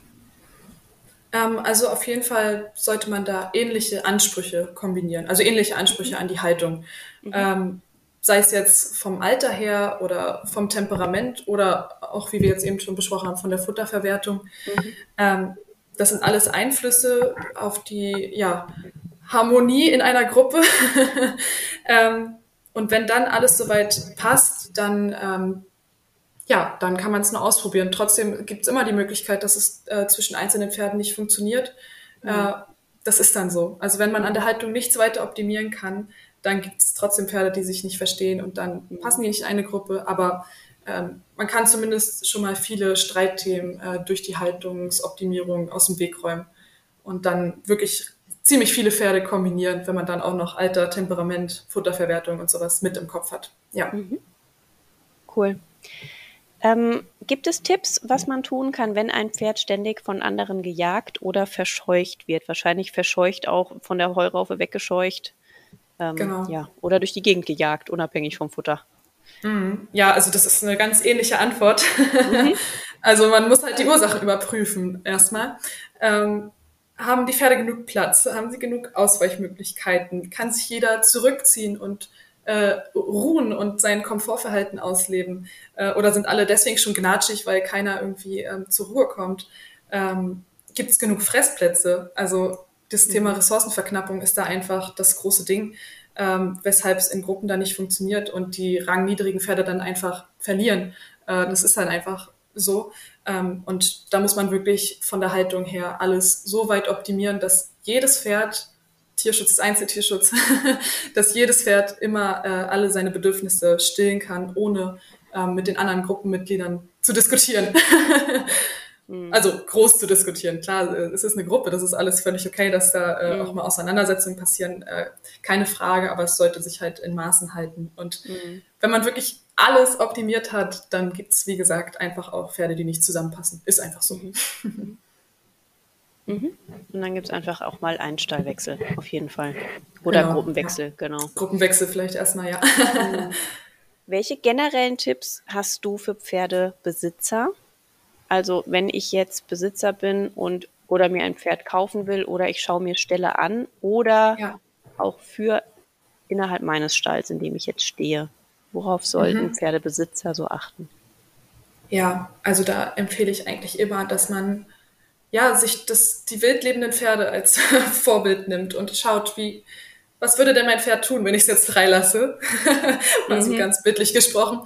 Ähm, also auf jeden Fall sollte man da ähnliche Ansprüche kombinieren, also ähnliche Ansprüche mhm. an die Haltung. Mhm. Ähm, sei es jetzt vom Alter her oder vom Temperament oder auch, wie wir jetzt eben schon besprochen haben, von der Futterverwertung. Mhm. Ähm, das sind alles Einflüsse auf die ja, Harmonie in einer Gruppe. ähm, und wenn dann alles soweit passt, dann ähm, ja, dann kann man es nur ausprobieren. Trotzdem gibt es immer die Möglichkeit, dass es äh, zwischen einzelnen Pferden nicht funktioniert. Mhm. Äh, das ist dann so. Also wenn man an der Haltung nichts weiter optimieren kann, dann gibt es trotzdem Pferde, die sich nicht verstehen und dann passen die nicht in eine Gruppe. Aber ähm, man kann zumindest schon mal viele Streitthemen äh, durch die Haltungsoptimierung aus dem Weg räumen und dann wirklich ziemlich viele Pferde kombinieren, wenn man dann auch noch Alter, Temperament, Futterverwertung und sowas mit im Kopf hat. Ja. Mhm. Cool. Ähm, gibt es Tipps, was man tun kann, wenn ein Pferd ständig von anderen gejagt oder verscheucht wird? Wahrscheinlich verscheucht auch von der Heuraufe weggescheucht. Ähm, genau. Ja, oder durch die Gegend gejagt, unabhängig vom Futter. Mhm. Ja, also das ist eine ganz ähnliche Antwort. Mhm. also man muss halt die Ursachen überprüfen erstmal. Ähm, haben die Pferde genug Platz? Haben sie genug Ausweichmöglichkeiten? Kann sich jeder zurückziehen und äh, ruhen und sein Komfortverhalten ausleben? Äh, oder sind alle deswegen schon gnatschig, weil keiner irgendwie ähm, zur Ruhe kommt? Ähm, Gibt es genug Fressplätze? Also das mhm. Thema Ressourcenverknappung ist da einfach das große Ding, ähm, weshalb es in Gruppen dann nicht funktioniert und die rangniedrigen Pferde dann einfach verlieren. Äh, das ist halt einfach so. Ähm, und da muss man wirklich von der Haltung her alles so weit optimieren, dass jedes Pferd Tierschutz ist Einzeltierschutz, dass jedes Pferd immer äh, alle seine Bedürfnisse stillen kann, ohne ähm, mit den anderen Gruppenmitgliedern zu diskutieren. Mhm. also groß zu diskutieren. Klar, äh, es ist eine Gruppe, das ist alles völlig okay, dass da äh, mhm. auch mal Auseinandersetzungen passieren, äh, keine Frage, aber es sollte sich halt in Maßen halten. Und mhm. wenn man wirklich alles optimiert hat, dann gibt's wie gesagt, einfach auch Pferde, die nicht zusammenpassen. Ist einfach so. Mhm. Mhm. Und dann gibt es einfach auch mal einen Stallwechsel, auf jeden Fall. Oder genau, Gruppenwechsel, ja. genau. Gruppenwechsel vielleicht erstmal, ja. Mhm. Welche generellen Tipps hast du für Pferdebesitzer? Also wenn ich jetzt Besitzer bin und oder mir ein Pferd kaufen will oder ich schaue mir Ställe an oder ja. auch für innerhalb meines Stalls, in dem ich jetzt stehe. Worauf sollten mhm. Pferdebesitzer so achten? Ja, also da empfehle ich eigentlich immer, dass man ja, sich das, die wildlebenden Pferde als Vorbild nimmt und schaut, wie, was würde denn mein Pferd tun, wenn ich es jetzt freilasse? Mal so mhm. ganz bildlich gesprochen.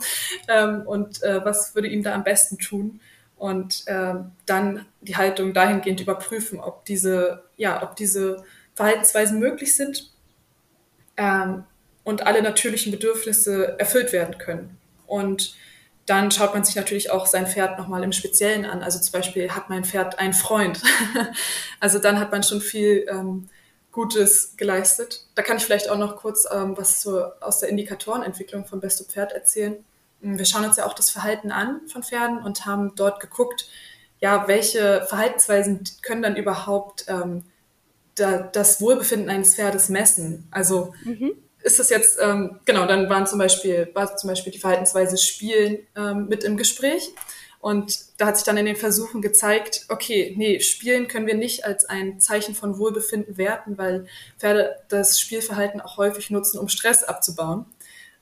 Ähm, und äh, was würde ihm da am besten tun? Und äh, dann die Haltung dahingehend überprüfen, ob diese, ja, ob diese Verhaltensweisen möglich sind ähm, und alle natürlichen Bedürfnisse erfüllt werden können. Und dann schaut man sich natürlich auch sein Pferd nochmal im Speziellen an. Also zum Beispiel hat mein Pferd einen Freund. also dann hat man schon viel ähm, Gutes geleistet. Da kann ich vielleicht auch noch kurz ähm, was zu, aus der Indikatorenentwicklung von Beste Pferd erzählen. Mm, wir schauen uns ja auch das Verhalten an von Pferden und haben dort geguckt, ja, welche Verhaltensweisen können dann überhaupt ähm, da, das Wohlbefinden eines Pferdes messen. Also mhm ist das jetzt, ähm, genau, dann waren zum Beispiel, war zum Beispiel die Verhaltensweise Spielen ähm, mit im Gespräch. Und da hat sich dann in den Versuchen gezeigt, okay, nee, Spielen können wir nicht als ein Zeichen von Wohlbefinden werten, weil Pferde das Spielverhalten auch häufig nutzen, um Stress abzubauen.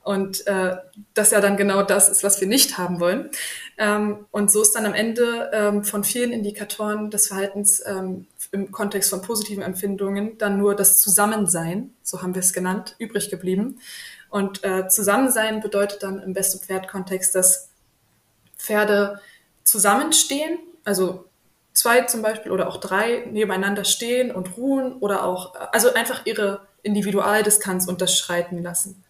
Und äh, das ja dann genau das ist, was wir nicht haben wollen. Ähm, und so ist dann am Ende ähm, von vielen Indikatoren des Verhaltens ähm, im Kontext von positiven Empfindungen dann nur das Zusammensein, so haben wir es genannt, übrig geblieben. Und äh, Zusammensein bedeutet dann im Best- Pferd-Kontext, dass Pferde zusammenstehen, also zwei zum Beispiel oder auch drei nebeneinander stehen und ruhen oder auch, also einfach ihre Individualdistanz unterschreiten lassen.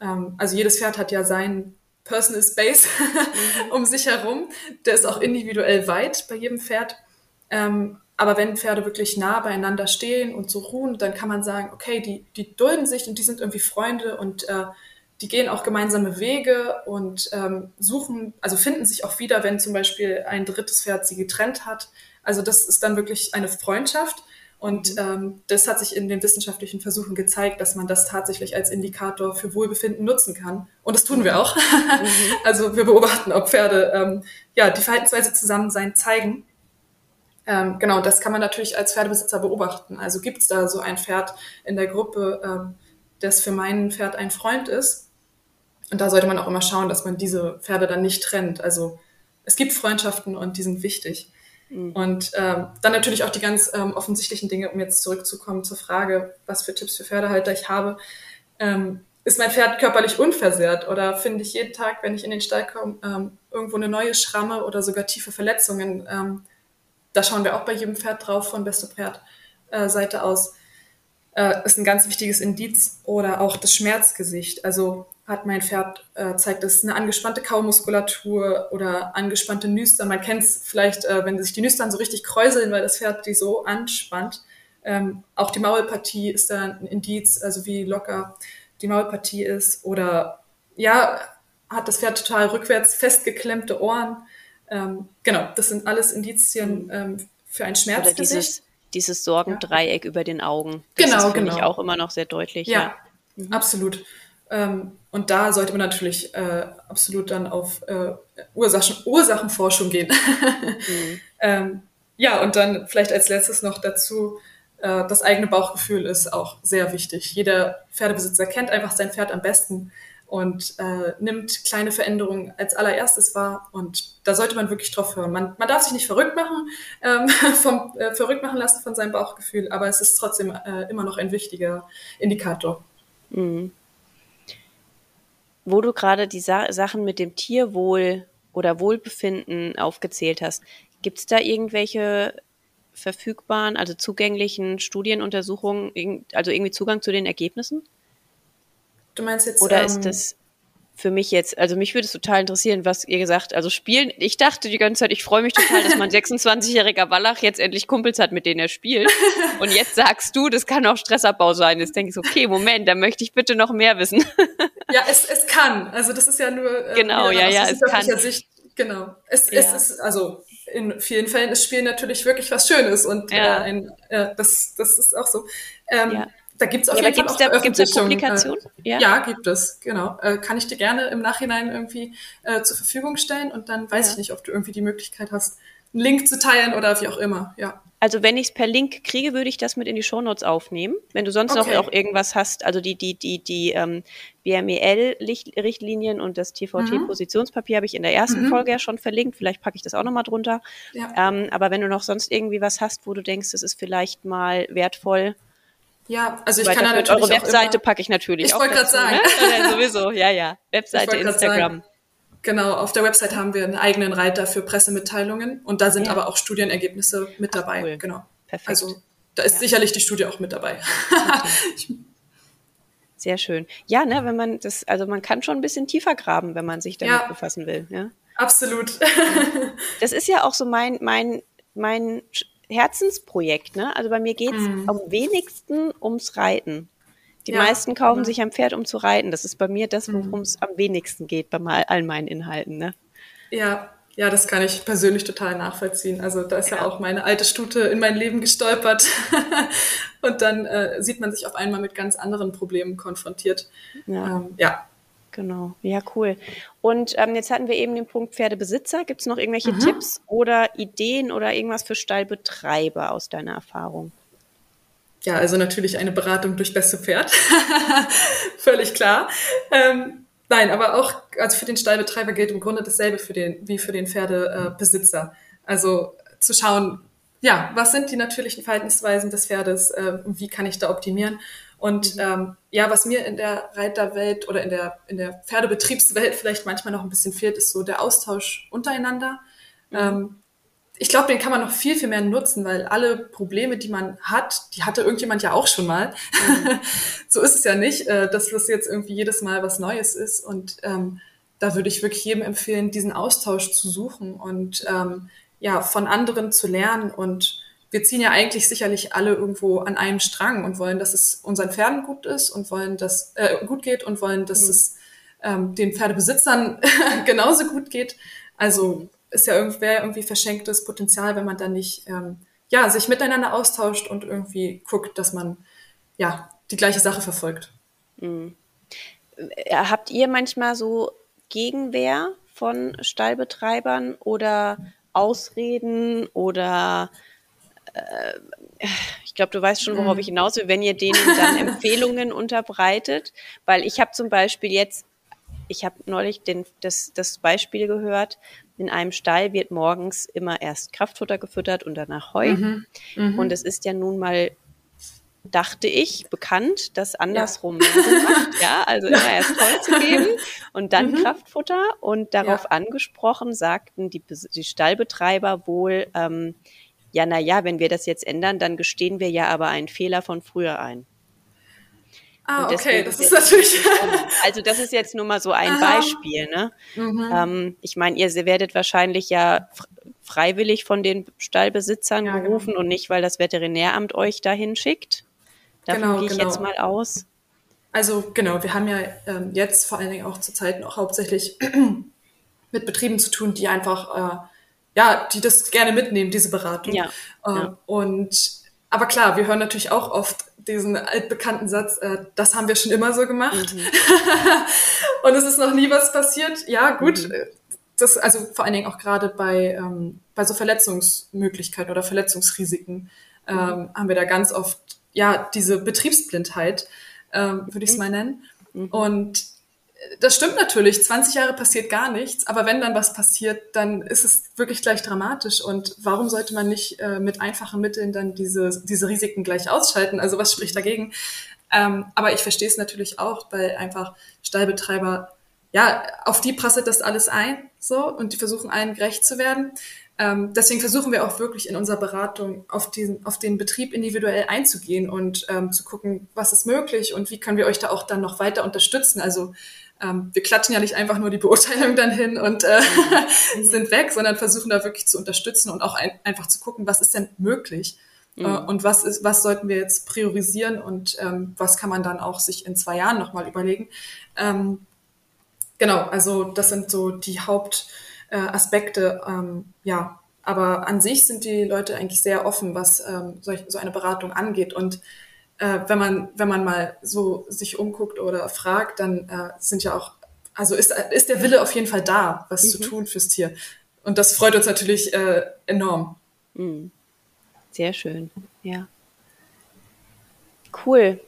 Ähm, also jedes Pferd hat ja seinen Personal Space um sich herum. Der ist auch individuell weit bei jedem Pferd. Ähm, aber wenn Pferde wirklich nah beieinander stehen und so ruhen, dann kann man sagen, okay, die, die dulden sich und die sind irgendwie Freunde und äh, die gehen auch gemeinsame Wege und ähm, suchen, also finden sich auch wieder, wenn zum Beispiel ein drittes Pferd sie getrennt hat. Also das ist dann wirklich eine Freundschaft. Und mhm. ähm, das hat sich in den wissenschaftlichen Versuchen gezeigt, dass man das tatsächlich als Indikator für Wohlbefinden nutzen kann. Und das tun wir auch. Mhm. also wir beobachten, ob Pferde ähm, ja die Verhaltensweise Zusammensein zeigen Ähm, genau, das kann man natürlich als Pferdebesitzer beobachten. Also gibt es da so ein Pferd in der Gruppe, ähm, das für mein Pferd ein Freund ist. Und da sollte man auch immer schauen, dass man diese Pferde dann nicht trennt. Also es gibt Freundschaften und die sind wichtig. Mhm. Und ähm, dann natürlich auch die ganz ähm, offensichtlichen Dinge, um jetzt zurückzukommen zur Frage, was für Tipps für Pferdehalter ich habe. Ähm, ist mein Pferd körperlich unversehrt oder finde ich jeden Tag, wenn ich in den Stall komme, ähm, irgendwo eine neue Schramme oder sogar tiefe Verletzungen? Da schauen wir auch bei jedem Pferd drauf von Beste Pferd äh, aus. Äh, ist ein ganz wichtiges Indiz oder auch das Schmerzgesicht. Also hat mein Pferd, äh, zeigt es eine angespannte Kaumuskulatur oder angespannte Nüstern. Man kennt es vielleicht, äh, wenn sich die Nüstern so richtig kräuseln, weil das Pferd die so anspannt. Ähm, auch die Maulpartie ist da ein Indiz, also wie locker die Maulpartie ist. Oder ja, hat das Pferd total rückwärts festgeklemmte Ohren. Ähm, genau, das sind alles Indizien ähm, für ein Schmerzgesicht. Oder dieses, dieses Sorgendreieck ja. über den Augen. Das genau, ist, genau. ich auch immer noch sehr deutlich. Ja, ja. Mhm. absolut. Ähm, und da sollte man natürlich äh, absolut dann auf äh, Ursachen, Ursachenforschung gehen. mhm. ähm, ja, und dann vielleicht als letztes noch dazu, äh, das eigene Bauchgefühl ist auch sehr wichtig. Jeder Pferdebesitzer kennt einfach sein Pferd am besten und äh, nimmt kleine Veränderungen als allererstes wahr. Und da sollte man wirklich drauf hören. Man, man darf sich nicht verrückt machen, ähm, vom, äh, verrückt machen lassen von seinem Bauchgefühl, aber es ist trotzdem äh, immer noch ein wichtiger Indikator. Mhm wo du gerade die Sa Sachen mit dem Tierwohl oder Wohlbefinden aufgezählt hast, gibt es da irgendwelche verfügbaren, also zugänglichen Studienuntersuchungen, also irgendwie Zugang zu den Ergebnissen? Du meinst jetzt. Oder ähm, ist das für mich jetzt, also mich würde es total interessieren, was ihr gesagt, also spielen, ich dachte die ganze Zeit, ich freue mich total, dass mein 26-jähriger Wallach jetzt endlich Kumpels hat, mit denen er spielt. Und jetzt sagst du, das kann auch Stressabbau sein. Jetzt denke ich so, okay, Moment, da möchte ich bitte noch mehr wissen. Ja, es, es kann. Also das ist ja nur. Äh, genau, ja, ja, es kann. Sicht, genau. Es, ja. es ist, also in vielen Fällen ist Spielen natürlich wirklich was Schönes und ja. äh, ein, äh, das, das ist auch so. Ähm, ja. Da gibt es auf ja, jeden Fall auch da, gibt's Publikation? Äh, ja. ja, gibt es, genau. Äh, kann ich dir gerne im Nachhinein irgendwie äh, zur Verfügung stellen und dann weiß ja. ich nicht, ob du irgendwie die Möglichkeit hast, einen Link zu teilen oder wie auch immer, ja. Also wenn ich es per Link kriege, würde ich das mit in die Shownotes aufnehmen. Wenn du sonst okay. noch auch irgendwas hast, also die, die, die, die ähm, BMEL-Richtlinien und das TVT-Positionspapier mhm. habe ich in der ersten mhm. Folge ja schon verlinkt. Vielleicht packe ich das auch nochmal drunter. Ja. Ähm, aber wenn du noch sonst irgendwie was hast, wo du denkst, das ist vielleicht mal wertvoll, ja, also ich kann da natürlich eure Webseite packe ich natürlich ich auch. Ich wollte gerade sagen. Ne? sowieso, ja, ja. Webseite, Instagram. Genau, auf der Website haben wir einen eigenen Reiter für Pressemitteilungen und da sind ja. aber auch Studienergebnisse mit Ach, dabei. Cool. Genau. Perfekt. Also da ist ja. sicherlich die Studie auch mit dabei. Okay. Sehr schön. Ja, ne, wenn man das, also man kann schon ein bisschen tiefer graben, wenn man sich damit ja. befassen will. Ja? Absolut. das ist ja auch so mein, mein, mein Herzensprojekt. Ne? Also bei mir geht es mm. am wenigsten ums Reiten. Die ja, meisten kaufen ja. sich ein Pferd, um zu reiten. Das ist bei mir das, mhm. worum es am wenigsten geht bei mal, all meinen Inhalten. Ne? Ja, ja, das kann ich persönlich total nachvollziehen. Also da ist ja, ja auch meine alte Stute in mein Leben gestolpert. Und dann äh, sieht man sich auf einmal mit ganz anderen Problemen konfrontiert. Ja. Ähm, ja. Genau, ja, cool. Und ähm, jetzt hatten wir eben den Punkt Pferdebesitzer. Gibt es noch irgendwelche mhm. Tipps oder Ideen oder irgendwas für Stallbetreiber aus deiner Erfahrung? Ja, also natürlich eine Beratung durch beste Pferd. Völlig klar. Ähm, nein, aber auch, also für den Stallbetreiber gilt im Grunde dasselbe für den, wie für den Pferdebesitzer. Also zu schauen, ja, was sind die natürlichen Verhaltensweisen des Pferdes, äh, wie kann ich da optimieren und mhm. ähm, ja, was mir in der Reiterwelt oder in der, in der Pferdebetriebswelt vielleicht manchmal noch ein bisschen fehlt, ist so der Austausch untereinander. Mhm. Ähm, ich glaube, den kann man noch viel, viel mehr nutzen, weil alle Probleme, die man hat, die hatte irgendjemand ja auch schon mal. Mhm. so ist es ja nicht, äh, dass das jetzt irgendwie jedes Mal was Neues ist. Und ähm, da würde ich wirklich jedem empfehlen, diesen Austausch zu suchen und ähm, ja, von anderen zu lernen und wir ziehen ja eigentlich sicherlich alle irgendwo an einem Strang und wollen, dass es unseren Pferden gut ist und wollen, dass äh, gut geht und wollen, dass mhm. es ähm, den Pferdebesitzern genauso gut geht. Also ist ja irgendwie, irgendwie verschenktes Potenzial, wenn man dann nicht ähm, ja, sich miteinander austauscht und irgendwie guckt, dass man ja die gleiche Sache verfolgt. Mhm. Äh, habt ihr manchmal so Gegenwehr von Stallbetreibern oder Ausreden oder ich glaube, du weißt schon, worauf mhm. ich hinaus will, wenn ihr denen dann Empfehlungen unterbreitet, weil ich habe zum Beispiel jetzt, ich habe neulich den, das, das Beispiel gehört, in einem Stall wird morgens immer erst Kraftfutter gefüttert und danach Heu. Mhm. Mhm. Und es ist ja nun mal dachte ich, bekannt, das andersrum ja. macht. Ja, also immer erst Heu zu geben und dann mhm. Kraftfutter. Und darauf ja. angesprochen sagten die, die Stallbetreiber wohl, ähm, ja, na ja, wenn wir das jetzt ändern, dann gestehen wir ja aber einen Fehler von früher ein. Ah, okay, das ist natürlich. Also das ist jetzt nur mal so ein Aha. Beispiel. Ne? Mhm. Ähm, ich meine, ihr werdet wahrscheinlich ja freiwillig von den Stallbesitzern ja, gerufen genau. und nicht, weil das Veterinäramt euch dahin schickt. Davon genau, gehe ich genau. jetzt mal aus. Also genau, wir haben ja ähm, jetzt vor allen Dingen auch zurzeit noch hauptsächlich mit Betrieben zu tun, die einfach, äh, ja, die das gerne mitnehmen, diese Beratung. Ja, äh, ja. Und aber klar, wir hören natürlich auch oft diesen altbekannten Satz, äh, das haben wir schon immer so gemacht. Mhm. und es ist noch nie was passiert. Ja, gut. Mhm. Das, also vor allen Dingen auch gerade bei, ähm, bei so Verletzungsmöglichkeiten oder Verletzungsrisiken ähm, mhm. haben wir da ganz oft ja diese Betriebsblindheit, ähm, würde ich es mhm. mal nennen. Mhm. Und das stimmt natürlich, 20 Jahre passiert gar nichts, aber wenn dann was passiert, dann ist es wirklich gleich dramatisch. Und warum sollte man nicht äh, mit einfachen Mitteln dann diese, diese Risiken gleich ausschalten? Also was spricht dagegen? Ähm, aber ich verstehe es natürlich auch, weil einfach Stallbetreiber, ja, auf die prasselt das alles ein, so, und die versuchen allen gerecht zu werden. Ähm, deswegen versuchen wir auch wirklich in unserer Beratung auf, diesen, auf den Betrieb individuell einzugehen und ähm, zu gucken, was ist möglich und wie können wir euch da auch dann noch weiter unterstützen. Also ähm, wir klatschen ja nicht einfach nur die Beurteilung dann hin und äh, mhm. sind weg, sondern versuchen da wirklich zu unterstützen und auch ein, einfach zu gucken, was ist denn möglich äh, mhm. äh, und was ist, was sollten wir jetzt priorisieren und ähm, was kann man dann auch sich in zwei Jahren nochmal überlegen. Ähm, genau, also das sind so die Hauptaspekte, äh, ähm, ja. Aber an sich sind die Leute eigentlich sehr offen, was ähm, solch, so eine Beratung angeht und äh, wenn man wenn man mal so sich umguckt oder fragt, dann äh, sind ja auch also ist ist der Wille auf jeden Fall da, was mhm. zu tun fürs Tier. Und das freut uns natürlich äh, enorm. Mhm. Sehr schön, ja. Cool.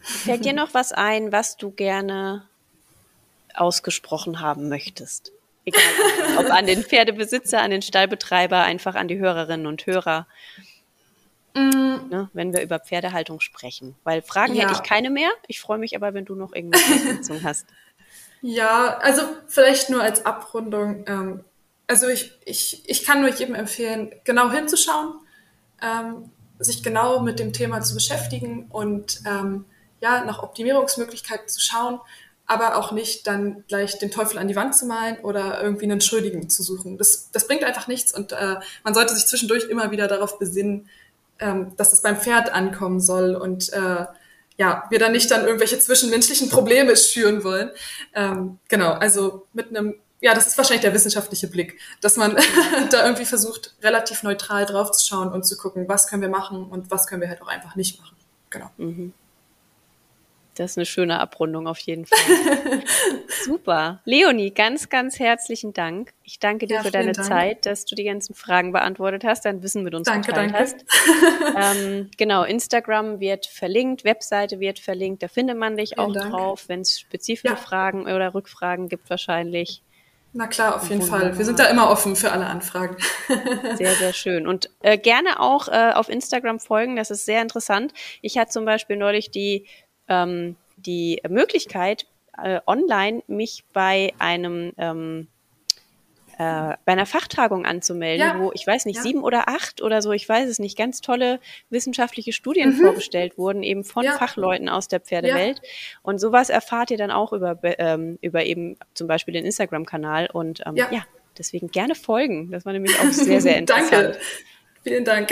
Fällt dir noch was ein, was du gerne ausgesprochen haben möchtest? Egal, ob an den Pferdebesitzer, an den Stallbetreiber, einfach an die Hörerinnen und Hörer. Mm. Ne, wenn wir über Pferdehaltung sprechen. Weil Fragen ja. hätte ich keine mehr. Ich freue mich aber, wenn du noch irgendwelche Ergänzungen hast. Ja, also vielleicht nur als Abrundung. Ähm, also ich, ich, ich kann nur jedem empfehlen, genau hinzuschauen, ähm, sich genau mit dem Thema zu beschäftigen und ähm, ja, nach Optimierungsmöglichkeiten zu schauen, aber auch nicht dann gleich den Teufel an die Wand zu malen oder irgendwie einen Schuldigen zu suchen. Das, das bringt einfach nichts und äh, man sollte sich zwischendurch immer wieder darauf besinnen, ähm, dass es beim Pferd ankommen soll und äh, ja, wir dann nicht dann irgendwelche zwischenmenschlichen Probleme schüren wollen. Ähm, genau, also mit einem, ja, das ist wahrscheinlich der wissenschaftliche Blick, dass man da irgendwie versucht, relativ neutral draufzuschauen und zu gucken, was können wir machen und was können wir halt auch einfach nicht machen. Genau. Mhm. Das ist eine schöne Abrundung auf jeden Fall. Super. Leonie, ganz, ganz herzlichen Dank. Ich danke dir ja, für deine Dank. Zeit, dass du die ganzen Fragen beantwortet hast, dein Wissen mit uns danke, geteilt danke. hast. ähm, genau, Instagram wird verlinkt, Webseite wird verlinkt, da findet man dich Vielen auch Dank. drauf, wenn es spezifische ja. Fragen oder Rückfragen gibt wahrscheinlich. Na klar, auf jeden Wunderbar. Fall. Wir sind da immer offen für alle Anfragen. sehr, sehr schön. Und äh, gerne auch äh, auf Instagram folgen, das ist sehr interessant. Ich hatte zum Beispiel neulich die ähm, die Möglichkeit, äh, online mich bei einem ähm, äh, bei einer Fachtagung anzumelden, ja. wo ich weiß nicht, ja. sieben oder acht oder so, ich weiß es nicht, ganz tolle wissenschaftliche Studien mhm. vorgestellt wurden, eben von ja. Fachleuten aus der Pferdewelt. Und sowas erfahrt ihr dann auch über, ähm, über eben zum Beispiel den Instagram-Kanal. Und ähm, ja. deswegen gerne folgen. Das war nämlich auch sehr, sehr interessant. Danke. Vielen Dank.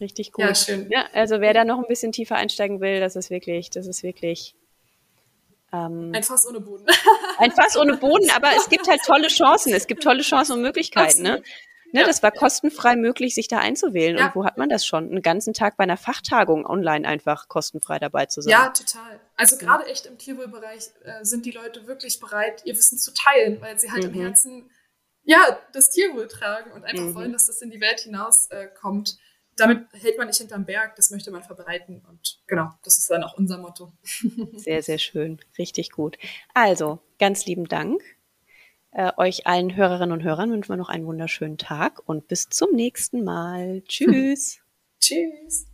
Richtig gut. Ja, schön. Ja, also wer da noch ein bisschen tiefer einsteigen will, das ist wirklich, das ist wirklich ähm, ein Fass ohne Boden. ein Fass ohne Boden, aber es gibt halt tolle Chancen. Es gibt tolle Chancen und Möglichkeiten. Ne? Ne, ja. Das war kostenfrei möglich, sich da einzuwählen. Ja. Und wo hat man das schon? Einen ganzen Tag bei einer Fachtagung online einfach kostenfrei dabei zu sein. Ja, total. Also gerade echt im Tierwohlbereich äh, sind die Leute wirklich bereit, ihr Wissen zu teilen, weil sie halt mhm. im Herzen ja, das Tierwohl tragen und einfach mhm. wollen, dass das in die Welt hinaus äh, kommt. Damit hält man nicht hinterm Berg, das möchte man verbreiten. Und genau, das ist dann auch unser Motto. Sehr, sehr schön. Richtig gut. Also, ganz lieben Dank. Äh, euch allen Hörerinnen und Hörern wünschen wir noch einen wunderschönen Tag und bis zum nächsten Mal. Tschüss. Tschüss.